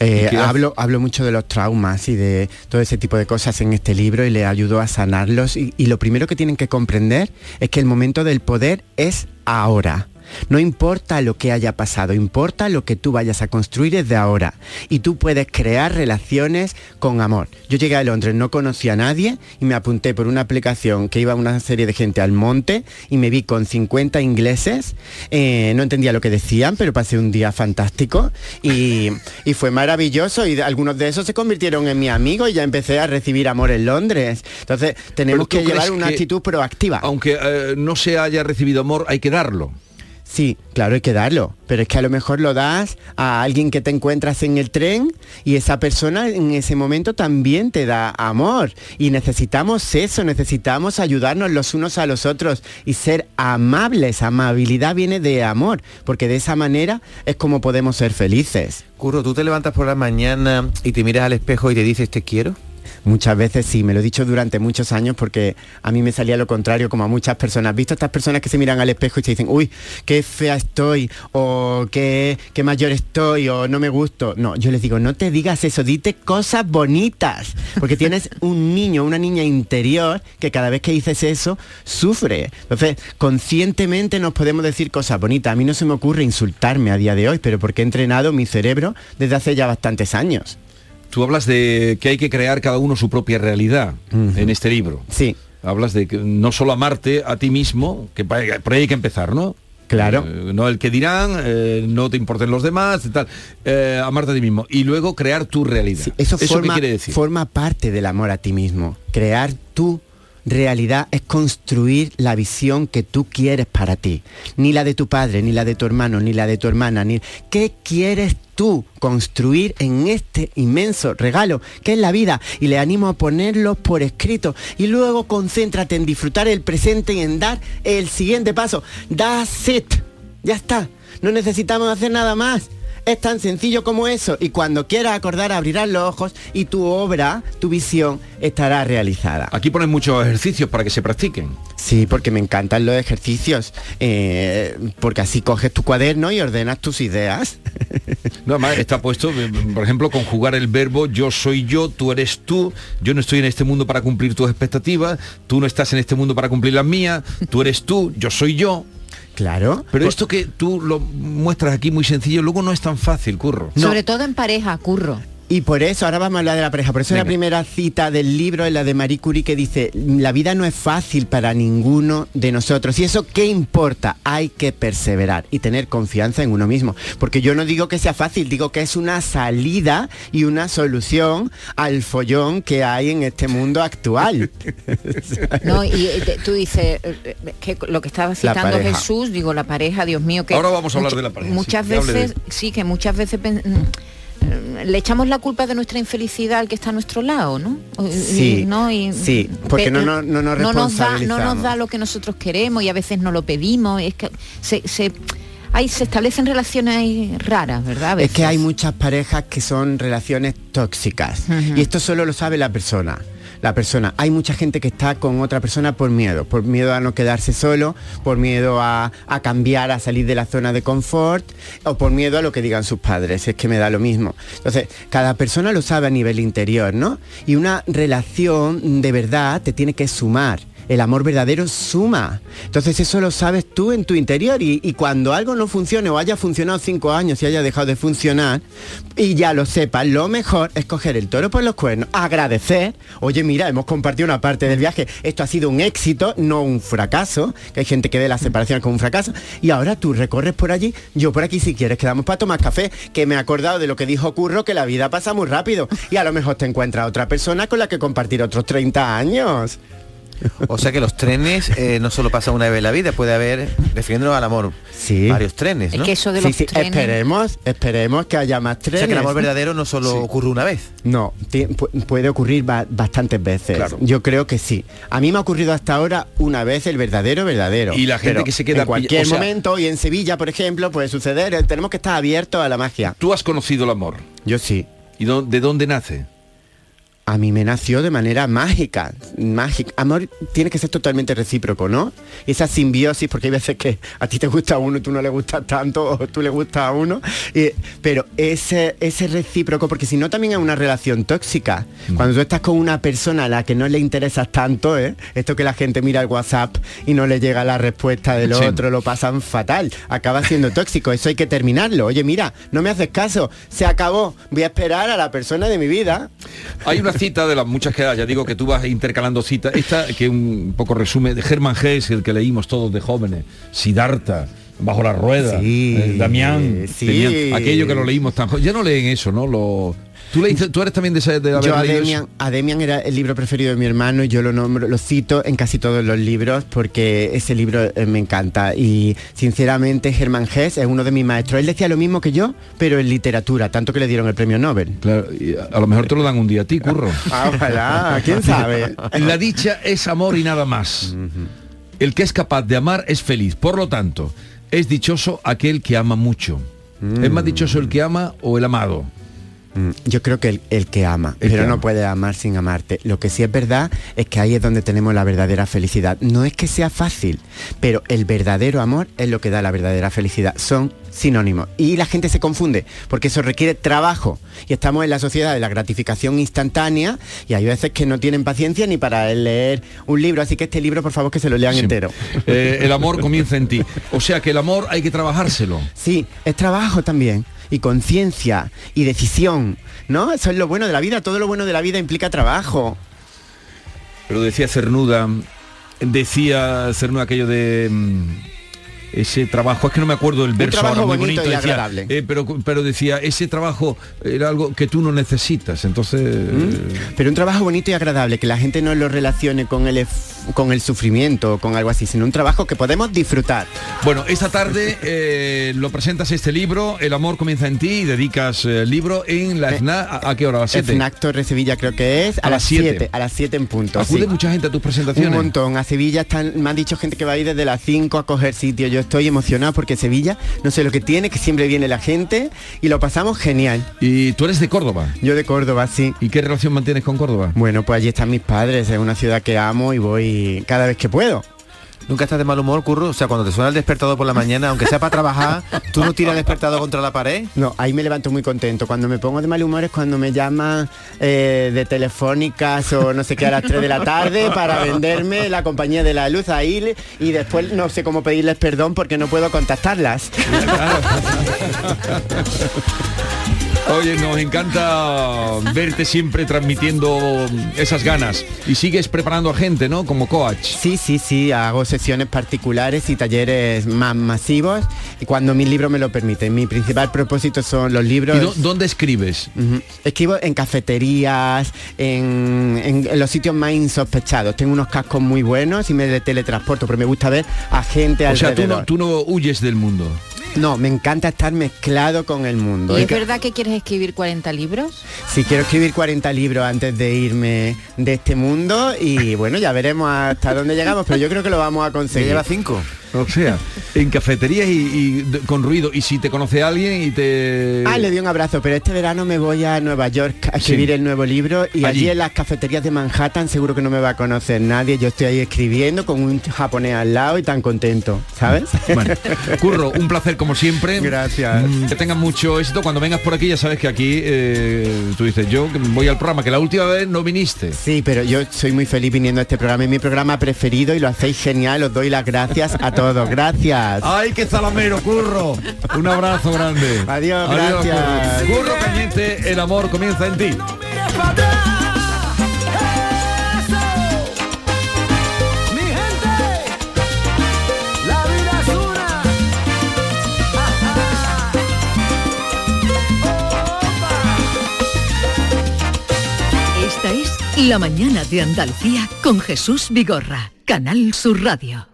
Eh, hablo, hablo mucho de los traumas y de todo ese tipo de cosas en este libro y le ayudo a sanarlos. Y, y lo primero que tienen que comprender es que el momento del poder es ahora. No importa lo que haya pasado, importa lo que tú vayas a construir desde ahora. Y tú puedes crear relaciones con amor. Yo llegué a Londres, no conocía a nadie y me apunté por una aplicación que iba una serie de gente al monte y me vi con 50 ingleses. Eh, no entendía lo que decían, pero pasé un día fantástico y, y fue maravilloso y algunos de esos se convirtieron en mi amigo y ya empecé a recibir amor en Londres. Entonces tenemos que llevar una que- actitud proactiva. Aunque eh, no se haya recibido amor, hay que darlo. Sí, claro, hay que darlo, pero es que a lo mejor lo das a alguien que te encuentras en el tren y esa persona en ese momento también te da amor. Y necesitamos eso, necesitamos ayudarnos los unos a los otros y ser amables. Amabilidad viene de amor, porque de esa manera es como podemos ser felices. Curro, ¿tú te levantas por la mañana y te miras al espejo y te dices te quiero? Muchas veces sí, me lo he dicho durante muchos años porque a mí me salía lo contrario, como a muchas personas. ¿Has visto estas personas que se miran al espejo y te dicen, uy, qué fea estoy, o qué, qué mayor estoy, o no me gusto? No, yo les digo, no te digas eso, dite cosas bonitas, porque tienes un niño, una niña interior que cada vez que dices eso, sufre. Entonces, conscientemente nos podemos decir cosas bonitas. A mí no se me ocurre insultarme a día de hoy, pero porque he entrenado mi cerebro desde hace ya bastantes años. Tú hablas de que hay que crear cada uno su propia realidad en este libro. Sí. Hablas de que no solo amarte a ti mismo, que por ahí hay que empezar, ¿no? Claro. Eh, no el que dirán, eh, no te importen los demás, tal. Eh, amarte a ti mismo. Y luego crear tu realidad. Eso, qué forma, quiere decir? forma parte del amor a ti mismo. Crear tu realidad es construir la visión que tú quieres para ti. Ni la de tu padre, ni la de tu hermano, ni la de tu hermana, ni... ¿Qué quieres tú construir en este inmenso regalo que es la vida? Y le animo a ponerlo por escrito. Y luego concéntrate en disfrutar el presente y en dar el siguiente paso. That's it. Ya está. No necesitamos hacer nada más. Es tan sencillo como eso y cuando quieras acordar abrirás los ojos y tu obra, tu visión estará realizada. Aquí ponen muchos ejercicios para que se practiquen. Sí, porque me encantan los ejercicios, eh, porque así coges tu cuaderno y ordenas tus ideas. No, además está puesto, eh, por ejemplo, conjugar el verbo yo soy yo, tú eres tú, yo no estoy en este mundo para cumplir tus expectativas, tú no estás en este mundo para cumplir las mías, tú eres tú, yo soy yo. Claro. Pero esto que tú lo muestras aquí muy sencillo, luego no es tan fácil, curro. Sobre todo en pareja, curro. Y por eso, ahora vamos a hablar de la pareja, por eso la primera cita del libro es la de Marie Curie que dice, la vida no es fácil para ninguno de nosotros. ¿Y eso qué importa? Hay que perseverar y tener confianza en uno mismo. Porque yo no digo que sea fácil, digo que es una salida y una solución al follón que hay en este mundo actual. No, y eh, te- tú dices eh, eh, que lo que estaba citando. Jesús, digo la pareja, Dios mío, que Ahora vamos a hablar de la pareja, Muchas sí, de- veces, sí, que muchas veces le echamos la culpa de nuestra infelicidad al que está a nuestro lado, ¿no? Y- Sí, ¿no? Y- sí, porque no, no, no nos no nos da no nos da lo que nosotros queremos y a veces no lo pedimos es que se, se, ahí se establecen relaciones raras verdad Es que hay muchas parejas que son relaciones tóxicas y esto solo lo sabe la persona. La persona, hay mucha gente que está con otra persona por miedo, por miedo a no quedarse solo, por miedo a, a cambiar, a salir de la zona de confort o por miedo a lo que digan sus padres, es que me da lo mismo. Entonces, cada persona lo sabe a nivel interior, ¿no? Y una relación de verdad te tiene que sumar. El amor verdadero suma. Entonces eso lo sabes tú en tu interior y, cuando algo no funcione o haya funcionado cinco años y haya dejado de funcionar y ya lo sepas, lo mejor es coger el toro por los cuernos, agradecer, oye mira, hemos compartido una parte del viaje, esto ha sido un éxito, no un fracaso, que hay gente que ve la separación como un fracaso y ahora tú recorres por allí, yo por aquí si quieres quedamos para tomar café, que me he acordado de lo que dijo Curro, que la vida pasa muy rápido y a lo mejor te encuentras otra persona con la que compartir otros 30 años. O sea que los trenes eh, no solo pasan una vez en la vida, puede haber, refiriéndonos al amor, varios trenes, ¿no? sí, sí, esperemos, esperemos que haya más O trenes. sea que el amor verdadero no solo ocurre una vez. No, puede ocurrir ba- bastantes veces. Claro. Yo creo que sí. A mí me ha ocurrido hasta ahora una vez el verdadero, verdadero. Y la gente Pero que se queda en cualquier o sea- momento y en Sevilla, por ejemplo, puede suceder. Eh, Tenemos que estar abiertos a la magia. ¿Tú has conocido el amor? Yo sí. ¿Y de dónde nace? A mí me nació de manera mágica, mágica. Amor tiene que ser totalmente recíproco, ¿no? Esa simbiosis, porque hay veces que a ti te gusta uno y tú no le gustas tanto, o tú le gustas a uno. y- pero ese, ese recíproco, porque si no también es una relación tóxica. Cuando tú estás con una persona a la que no le interesas tanto, ¿eh? esto que la gente mira el WhatsApp y no le llega la respuesta del Sí. otro, lo pasan fatal. Acaba siendo tóxico, eso hay que terminarlo. Oye, mira, no me haces caso, se acabó. Voy a esperar a la persona de mi vida. Hay una cita de las muchas que hay, ya digo que tú vas intercalando citas. Esta que un poco resume de Germán Hesse, el que leímos todos de jóvenes, Siddhartha, Bajo la rueda, eh, Damián, sí. aquello que lo leímos tan Ya no leen eso, ¿no? Lo, tú, leíste- tú eres también de, esa- de haber Yo a leído eso? Demian, a Demian era el libro preferido de mi hermano y yo lo nombro, lo cito en casi todos los libros porque ese libro eh, me encanta y sinceramente Germán Hess es uno de mis maestros. Él decía lo mismo que yo, pero en literatura, tanto que le dieron el premio Nobel. Claro, y a, a lo mejor te lo dan un día a ti, curro. Ah, ojalá, quién sabe. La dicha es amor y nada más. El que es capaz de amar es feliz. Por lo tanto, es dichoso aquel que ama mucho. ¿Es más dichoso el que ama o el amado? Mm, Yo creo que el, el que ama, El pero que no ama. puede amar sin amarte. Lo que sí es verdad es que ahí es donde tenemos la verdadera felicidad. No es que sea fácil, pero el verdadero amor es lo que da la verdadera felicidad. Son sinónimos. Y la gente se confunde, porque eso requiere trabajo. Y estamos en la sociedad de la gratificación instantánea y hay veces que no tienen paciencia ni para leer un libro. Así que este libro, por favor, que se lo lean Sí. entero. Eh, el amor comienza en ti. O sea que el amor hay que trabajárselo. Sí, es trabajo también. Y conciencia y decisión. ¿No? Eso es lo bueno de la vida. Todo lo bueno de la vida implica trabajo. Pero decía Cernuda, decía Cernuda aquello de mm, ese trabajo, es que no me acuerdo el verso ahora muy bonito bonito, y decía, eh, pero, pero decía, ese trabajo era algo que tú no necesitas, entonces... ¿Mm? Pero un trabajo bonito y agradable, que la gente no lo relacione con el, con el sufrimiento con algo así, sino un trabajo que podemos disfrutar. Bueno, esta tarde eh, lo presentas este libro, El amor comienza en ti, y dedicas eh, el libro en la FNA, ¿a, a qué hora? ¿A las 7? FNAC Torre Sevilla creo que es, a, A las las siete. 7, a las 7 en punto. ¿Acude sí. mucha gente a tus presentaciones? Un montón. A Sevilla están, me han dicho gente que va a ir desde las 5 a coger sitio. Yo estoy emocionado porque Sevilla, no sé lo que tiene, que siempre viene la gente y lo pasamos genial. ¿Y tú eres de Córdoba? Yo de Córdoba, sí. ¿Y qué relación mantienes con Córdoba? Bueno, pues allí están mis padres, es una ciudad que amo y voy cada vez que puedo. ¿Nunca estás de mal humor, Curro? O sea, cuando te suena el despertador por la mañana, aunque sea para trabajar, ¿tú no tiras el despertador contra la pared? No, ahí me levanto muy contento. Cuando me pongo de mal humor es cuando me llaman eh, de telefónicas o no sé qué a las 3 de la tarde para venderme la compañía de la luz ahí y después no sé cómo pedirles perdón porque no puedo contactarlas. Oye, nos encanta verte siempre transmitiendo esas ganas. Y sigues preparando a gente, ¿no? Como coach. Sí, sí, sí, hago sesiones particulares y talleres más masivos y cuando mis libros me lo permiten. Mi principal propósito son los libros. ¿Y dó- dónde escribes? Escribo en cafeterías, en, en- en los sitios más insospechados. Tengo unos cascos muy buenos y me de- teletransporto, pero me gusta ver a gente O sea, tú alrededor. no, tú no huyes del mundo. No, me encanta estar mezclado con el mundo. ¿Y Es verdad que quieres escribir 40 libros? Sí, quiero escribir 40 libros antes de irme de este mundo y bueno, ya veremos hasta dónde llegamos, pero yo creo que lo vamos a conseguir. lleva cinco. O sea, en cafeterías y, con ruido. Y si te conoce alguien y te... Ah, le di un abrazo, pero este verano me voy a Nueva York a escribir Sí. el nuevo libro y allí. Allí. en las cafeterías de Manhattan seguro que no me va a conocer nadie. Yo estoy ahí escribiendo con un japonés al lado y tan contento, ¿sabes? Bueno, Curro, un placer como siempre. Gracias. Mm, Que tengas mucho éxito. Cuando vengas por aquí ya sabes que aquí eh, tú dices, yo voy al programa, que la última vez no viniste. Sí, pero yo soy muy feliz viniendo a este programa, es mi programa preferido y lo hacéis genial, os doy las gracias a todos. Gracias. ¡Ay, qué zalamero, Curro! Un abrazo grande. Adiós, gracias. Curro. Curro Cañete, el amor comienza en ti. Mi gente, la vida es una. Esta es La mañana de Andalucía con Jesús Vigorra, Canal Sur Radio.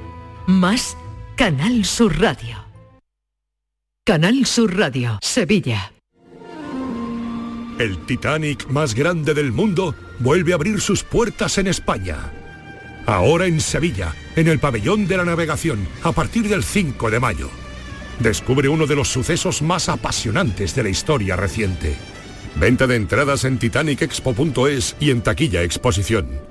Más Canal Sur Radio. Canal Sur Radio, Sevilla. El Titanic más grande del mundo vuelve a abrir sus puertas en España. Ahora en Sevilla, en el pabellón de la navegación, a partir del 5 de mayo. Descubre uno de los sucesos más apasionantes de la historia reciente. Venta de entradas en titanicexpo.es y en taquilla exposición.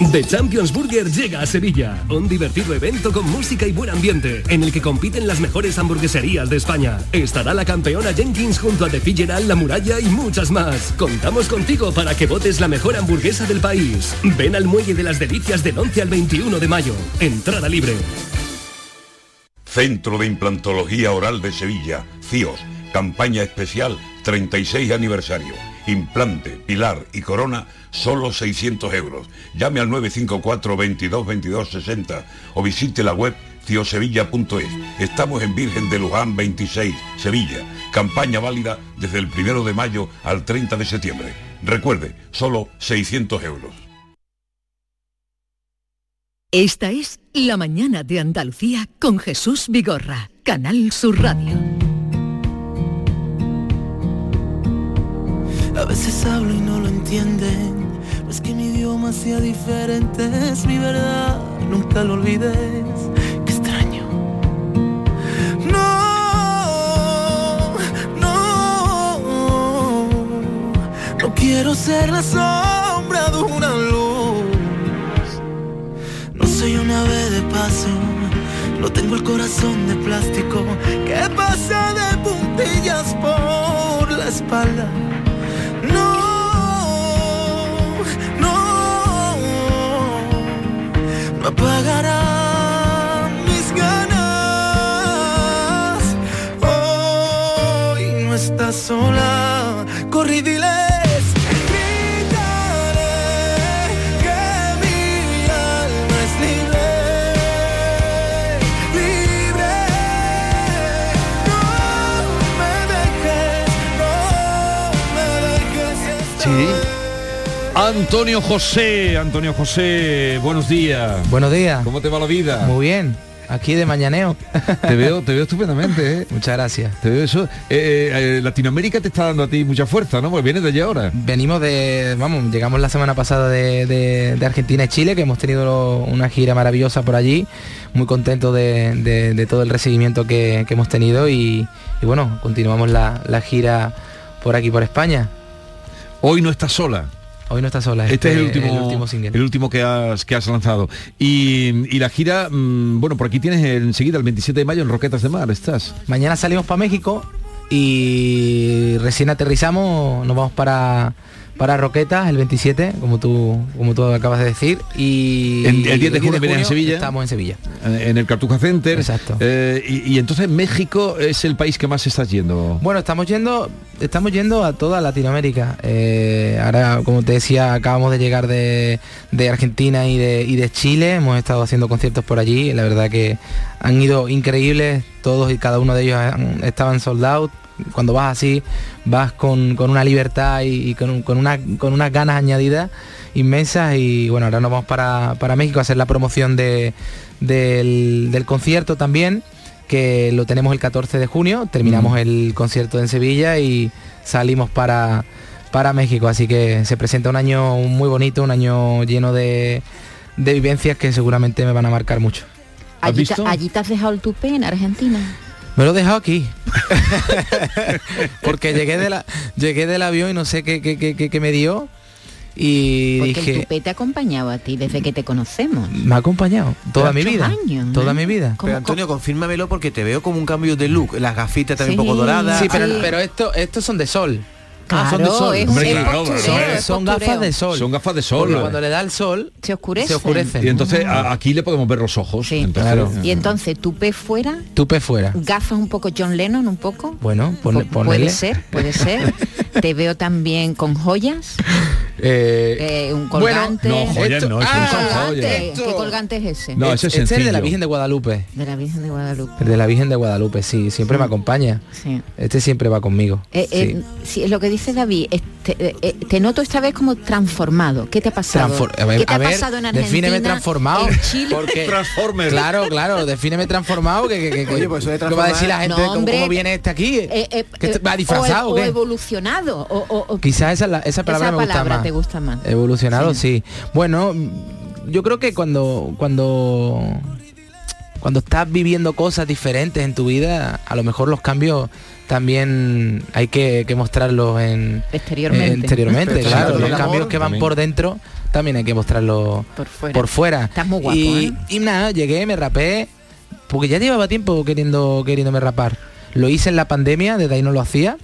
The Champions Burger llega a Sevilla, un divertido evento con música y buen ambiente, en el que compiten las mejores hamburgueserías de España. Estará la campeona Jenkins junto a The La Muralla y muchas más. Contamos contigo para que votes la mejor hamburguesa del país. Ven al Muelle de las Delicias del 11 al 21 de mayo. Entrada libre. Centro de Implantología Oral de Sevilla, CIOS, campaña especial 36 aniversario. Implante, pilar y corona, solo 600 euros. Llame al 954 22 22 60 o visite la web ciosevilla.es. Estamos en Virgen de Luján 26, Sevilla. Campaña válida desde el 1 de mayo al 30 de septiembre. Recuerde, solo 600 euros. Esta es La mañana de Andalucía con Jesús Vigorra, Canal Sur Radio. A veces hablo y no lo entienden. No es que mi idioma sea diferente, es mi verdad. Nunca lo olvides. Qué extraño. No, no. No quiero ser la sombra de una luz. No soy una ave de paso. No tengo el corazón de plástico que pasa de puntillas por la espalda. Sola, corre y diles. Gritaré que mi alma es libre, libre. No me dejes, no me dejes. Sí. Antonio José, Antonio José, buenos días. Buenos días. ¿Cómo te va la vida? Muy bien. Aquí de mañaneo. Te veo, te veo estupendamente, ¿eh? Muchas gracias. Te veo eso. Eh, eh, Latinoamérica te está dando a ti mucha fuerza, ¿no? Porque vienes de allá ahora. Venimos de, vamos, llegamos la semana pasada de, de- de Argentina y Chile, que hemos tenido una gira maravillosa por allí. Muy contento de, de- de todo el recibimiento que, que hemos tenido y, y bueno, continuamos la, la gira por aquí, por España. Hoy no estás sola. Hoy no está sola. Este, es el último, el último single. el último que has, que has lanzado. Y, y la gira, mm, bueno, por aquí tienes enseguida, el 27 de mayo, en Roquetas de Mar, estás. Mañana salimos para México y recién aterrizamos, nos vamos para para Roquetas el 27, como tú como tú acabas de decir y El, el 10 de junio en Sevilla. Estamos en Sevilla. eh, En el Cartuja Center. Exacto. Eh, y, y entonces México es el país que más estás yendo. Bueno, estamos yendo, estamos yendo a toda Latinoamérica. Eh, ahora, como te decía, acabamos de llegar de, de Argentina y de, y de Chile. Hemos estado haciendo conciertos por allí. La verdad que han ido increíbles. Todos y cada uno de ellos han- estaban sold out. Cuando vas así, vas con, con una libertad y, y con, un- con una, con unas ganas añadidas inmensas. Y bueno, ahora nos vamos para, para México a hacer la promoción de, del, del concierto también que lo tenemos el 14 de junio, terminamos Mm. el concierto en Sevilla y salimos para, para México, así que se presenta un año muy bonito, un año lleno de, de vivencias que seguramente me van a marcar mucho. Allí, te- allí te has dejado el tupé en Argentina. Me lo he dejado aquí. Porque llegué, de la, llegué del avión y no sé qué, qué, qué- qué- qué me dio. Y Porque el dije, tupé te ha acompañado a ti desde que te conocemos. me ha acompañado toda mi vida. años, toda ¿eh? mi vida. Pero Antonio, confírmamelo porque te veo como un cambio de look. Las gafitas también Sí. un poco doradas. Sí, pero, pero esto, estos son de sol. Ah, son de Claro, sol. es- Hombre, es claro, postureo, son, son gafas de sol. Son gafas de sol. Porque cuando le da el sol, se oscurece. Se oscurece. Y entonces a- aquí le podemos ver los ojos. entonces- Claro. Y entonces tupé fuera, fuera. gafas un poco John Lennon, un poco. Bueno, pon- Pu- ponele. puede ser, puede ser. Te veo también con joyas, Eh, eh, un bueno, colgante. no, joyas no, eso no son colgante. joyas. ¿Qué colgante es ese? No, ese es Este es de la. Virgen de Guadalupe. De la Virgen de Guadalupe. El de la Virgen de Guadalupe, sí, siempre me acompaña. Sí. Este siempre va conmigo. Eh, sí. eh, sí, es lo que dice David, este, eh, eh, te noto esta vez como transformado. ¿Qué te ha pasado? Transfor- a ver, ¿Qué te a ha ver, pasado en Argentina? defíneme transformado. En Chile. Porque, Claro, claro, defíneme transformado. Que, que, que, que- Oye, pues eso de ¿qué va a decir la transformar- gente? No, ¿Cómo, hombre. cómo viene este aquí? Eh, eh, ¿Que va disfrazado o, o qué? O evolucionado. O, o- o- Quizás esa, la- esa palabra esa me gusta más. te gusta más. Evolucionado, sí. Bueno, yo creo que cuando cuando cuando estás viviendo cosas diferentes en tu vida, a lo mejor los cambios también hay que, que mostrarlos en Exteriormente. eh, exteriormente, Pero claro. Los cambios que van también. por dentro también hay que mostrarlos Por fuera. por fuera. Estás muy guapo, y, ¿eh? y nada, llegué, me rapé, porque ya llevaba tiempo queriendo queriéndome rapar. Lo hice en la pandemia, desde ahí no lo hacía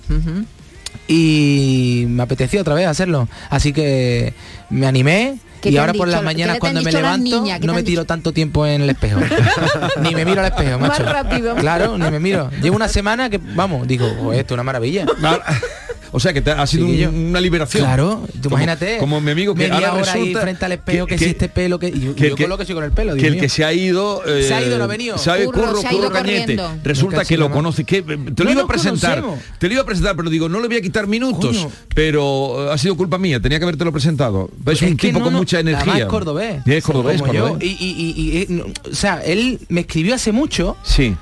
y me apeteció otra vez hacerlo. Así que me animé ¿Qué Y ahora por las ¿Qué mañanas cuando me levanto no me tiro tanto tiempo en el espejo. ni me miro al espejo, Más rápido. Claro, ni me miro. Llevo una semana que, vamos, digo, "Joder, esto es una maravilla. O sea que te ha sido un- una liberación. Claro, tú Como- imagínate. Como mi amigo que media ahora hora ahí resulta frente al espejo, que, que- si este pelo, que y yo, que- yo que- con lo que soy con el pelo, Dios que el mío. que se ha ido Se ha eh, ido, no ha venido. sabe Curro, curro se ha curro ido cañete resulta que lo conoce que te No lo iba a presentar conocemos. te lo iba a presentar pero digo no le voy a quitar minutos Coño. pero eh, ha sido culpa mía tenía que habértelo presentado es, un que tipo no, con mucha energía es cordobés. Y es cordobés. Y, o sea, él me escribió hace mucho sí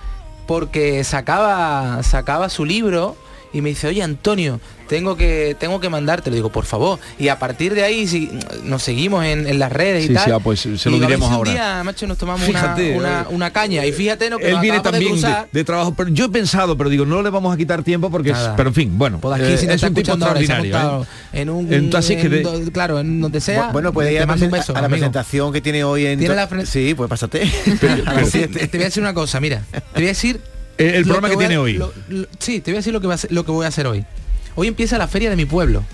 porque sacaba sacaba su libro y me dice, oye Antonio, tengo que tengo que mandarte, le digo, por favor. Y a partir de ahí si nos seguimos en, en las redes Sí, y tal. sí, ah, pues se lo y diremos ahora. Un día, macho, nos tomamos Fíjate, una, una, eh, una caña. Y fíjate, ¿no? Que él viene de también de, trabajo pero yo he pensado pero digo no le vamos a quitar tiempo porque es, pero en fin bueno Pues aquí eh, si es un tipo ahora ¿eh? en un Entonces, que en de- claro, en donde sea. Bueno, puede ir te a, mando un presen- beso, a la amigo. presentación que tiene hoy en... Tiene la Sí, pues pásate. Te voy a decir una cosa, mira. Te voy a decir El- el lo programa que a- tiene hoy. lo- lo- sí, te voy a decir lo que, va a lo que voy a hacer hoy. Hoy empieza la feria de mi pueblo,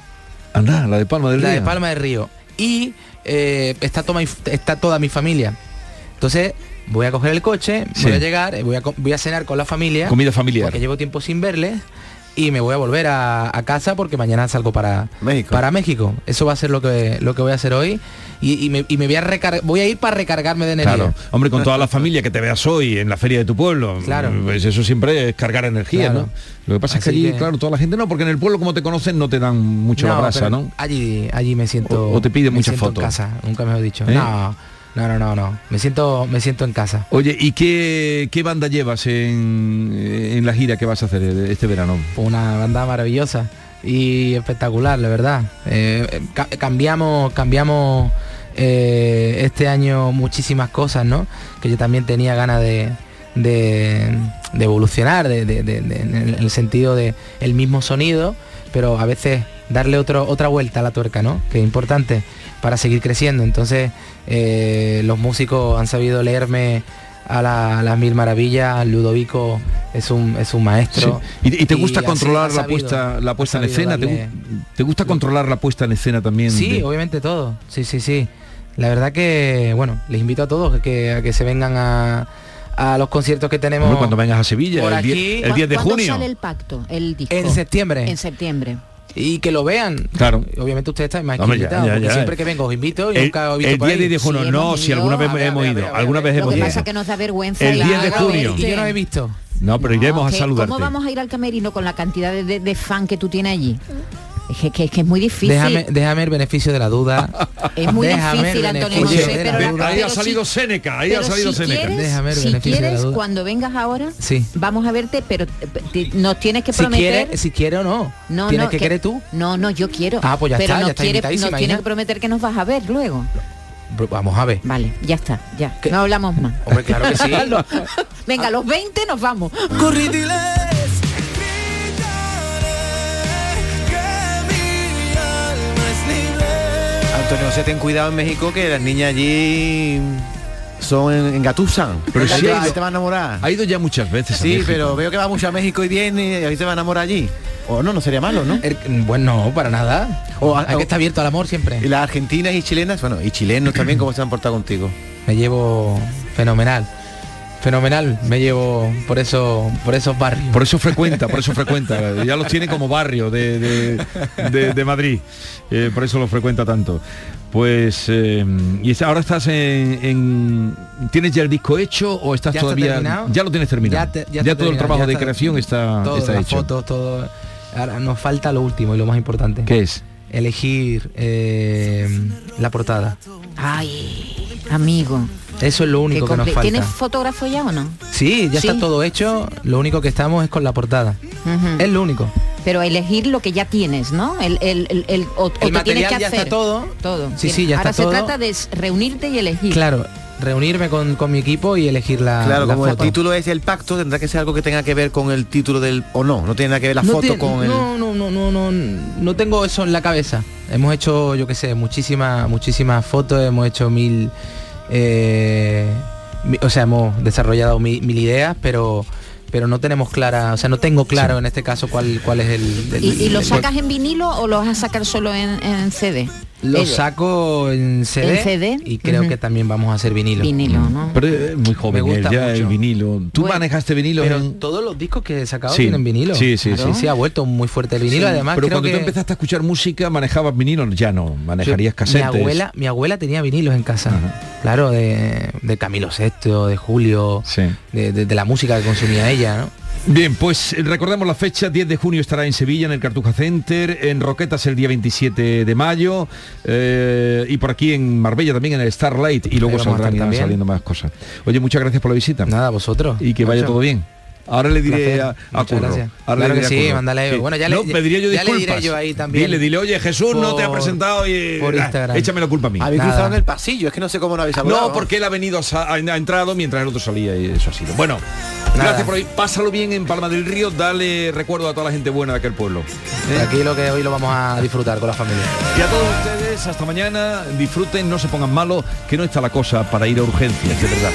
anda la de Palma del la de Río Palma del Río. Y eh, está, toda mi, está toda mi familia. Entonces, voy a coger el coche, Sí. voy a llegar, eh, voy a, voy a cenar con la familia. Comida familiar. Porque llevo tiempo sin verles. Y me voy a volver a, a casa porque mañana salgo para México. Para México. Eso va a ser lo que, lo que voy a hacer hoy. Y, y me, y me voy a recargar, voy a ir para recargarme de energía. Claro, hombre, con toda la familia que te veas hoy en la feria de tu pueblo, Claro. pues eso siempre es cargar energía, Claro. ¿no? Lo que pasa es que allí, que- claro, toda la gente no, porque en el pueblo como te conocen no te dan mucho la brasa, ¿no? Allí, allí me siento. O- o te piden muchas fotos. En casa, nunca me he dicho. ¿Eh? No, no, no, no, no. Me siento, me siento en casa. Oye, ¿y qué, qué banda llevas en, en la gira que vas a hacer este verano? Una banda maravillosa y espectacular, la verdad. Eh, ca- cambiamos, cambiamos eh, este año muchísimas cosas, ¿no? Que yo también tenía ganas de, de, de evolucionar, de, de- de- de- en el sentido de el mismo sonido, pero a veces darle otro, otra vuelta a la tuerca, ¿no? Que es importante para seguir creciendo. Entonces, eh, los músicos han sabido leerme a, la- a las mil maravillas. Ludovico es un, es un maestro. Sí. ¿Y, y te gusta controlar la puesta, la puesta en escena? ¿Te, gusta controlar la puesta en escena también? Sí, de- obviamente todo. Sí, sí, sí. La verdad que, bueno, les invito a todos que, a que se vengan a, a los conciertos que tenemos Hombre, cuando vengas a Sevilla, por el, aquí. el 10 de ¿Cuándo junio. sale el pacto, el disco? en septiembre. En septiembre. Y que lo vean. Claro. Obviamente ustedes están más que Hombre, ya, invitados, ya, porque ya. siempre que vengo os invito y El, nunca os he visto el por 10 ahí. de junio, Sí, no, hemos si alguna vez ver, hemos ver, ido, ver, alguna vez Lo hemos que ido. pasa es que nos da vergüenza El ir 10 de junio. Y yo no he visto. No, pero iremos a que saludarte. ¿Cómo vamos a ir al camerino con la cantidad de, de- de fan que tú tienes allí? Es que, que- que es muy difícil. Déjame, déjame el beneficio de la duda. Es muy Déjame difícil, Antonio José, pero, duda. Ahí pero ha salido si- Seneca, ahí ha pero salido si Seneca. Quieres, Déjame el si beneficio de la quieres, duda. cuando vengas ahora, Sí. vamos a verte, pero te- nos tienes que Si prometer... quiere, si quiere o no. No, Tienes no, que que- querer tú. No, no, yo quiero. Ah, pues ya pero está, ya nos está quiere- invitadísima, nos tienes que prometer que nos vas a ver luego. Vamos a ver. Vale, ya está, ya. No hablamos más. Hombre, claro que sí. Venga, a los 20 nos vamos. Antonio José, ten cuidado en México que las niñas allí son en, engatusan. Pero Ahí sí ha ido- te va a enamorar. Ha ido ya muchas veces. Sí, pero veo que va mucho a México y viene y ahí se va a enamorar allí. O no, no sería malo, ¿no? El- bueno, no, para nada. O, Hay que estar abierto al amor siempre. Y las argentinas y chilenas, bueno, y chilenos también, ¿cómo se han portado contigo? Me llevo fenomenal. Fenomenal, me llevo por eso, por esos barrios. Por eso frecuenta, por eso frecuenta. Ya los tiene como barrio de, de- de- de Madrid. Eh, por eso los frecuenta tanto. Pues eh, y ahora estás en, en- ¿Tienes ya el disco hecho o estás Ya todavía? ya lo tienes terminado. Ya te- Ya, ya está todo el trabajo de creación está, todo, está las hecho. fotos, todo. Ahora nos falta lo último y lo más importante. ¿Qué es? Elegir eh, la portada. Ay, amigo. Eso es lo único que nos falta. ¿Tienes fotógrafo ya o no? Sí, ya Sí. está todo hecho. Lo único que estamos es con la portada. Es lo único. Pero elegir lo que ya tienes, ¿no? El, el, el, el- o, o El te tienes material que ya hacer está todo. todo. Sí, sí, ya Ahora está se todo. trata de reunirte y elegir. Claro, reunirme con, con mi equipo y elegir la, claro, la como foto. el título es el pacto, tendrá que ser algo que tenga que ver con el título del o no, no tiene nada que ver la no foto tiene- con el no, no, no, no, no, no tengo eso en la cabeza. Hemos hecho, yo qué sé, muchísimas, muchísimas fotos, hemos hecho mil, eh, mi- o sea, hemos desarrollado mi- mil, ideas, pero pero no tenemos clara, o sea, no tengo claro en este caso cuál cuál es el, el- ¿Y, y lo el- sacas en vinilo o lo vas a sacar solo en, en CD? Lo saco en CD, ¿En CD? y creo que también vamos a hacer vinilo. Vinilo, ¿no? Pero es muy joven Me él, gusta ya el vinilo. ¿Tú manejaste vinilo Pero en- todos los discos que he sacado Sí, tienen vinilo. sí, sí, Claro. sí. sí. ha vuelto muy fuerte el vinilo. Sí, Además, pero creo cuando que tú empezaste a escuchar música, manejabas vinilo, ya no, manejarías mi casetes. abuela, mi abuela tenía vinilos en casa. Claro, de, de Camilo VI, de Julio, de, de- de la música que consumía ella, ¿no? Bien, pues eh, recordemos la fecha, 10 de junio estará en Sevilla, en el Cartuja Center, en Roquetas el día 27 de mayo, eh, y por aquí en Marbella también en el Starlight, y luego saldrán saliendo más cosas. Oye, muchas gracias por la visita. Nada, vosotros. Y que vaya Mucho. todo bien. Ahora le diré a, a Curro. gracias. Ahora Claro le que diré sí, mándale- bueno, ya le- no, pediría yo ya le diré yo ahí también Dile, dile, oye, Jesús no te ha presentado y por ah, Instagram. échame la culpa a mí. Habéis cruzado en el pasillo, es que no sé cómo no habéis saludado. No, porque él ha venido, ha, ha entrado mientras el otro salía y eso ha sido. Bueno, Nada. gracias por ahí. Pásalo bien en Palma del Río. Dale recuerdo a toda la gente buena de aquel pueblo. ¿eh? Aquí lo que hoy lo vamos a disfrutar con la familia. Y a todos ustedes, hasta mañana. Disfruten, no se pongan malos, que no está la cosa para ir a urgencias, de verdad.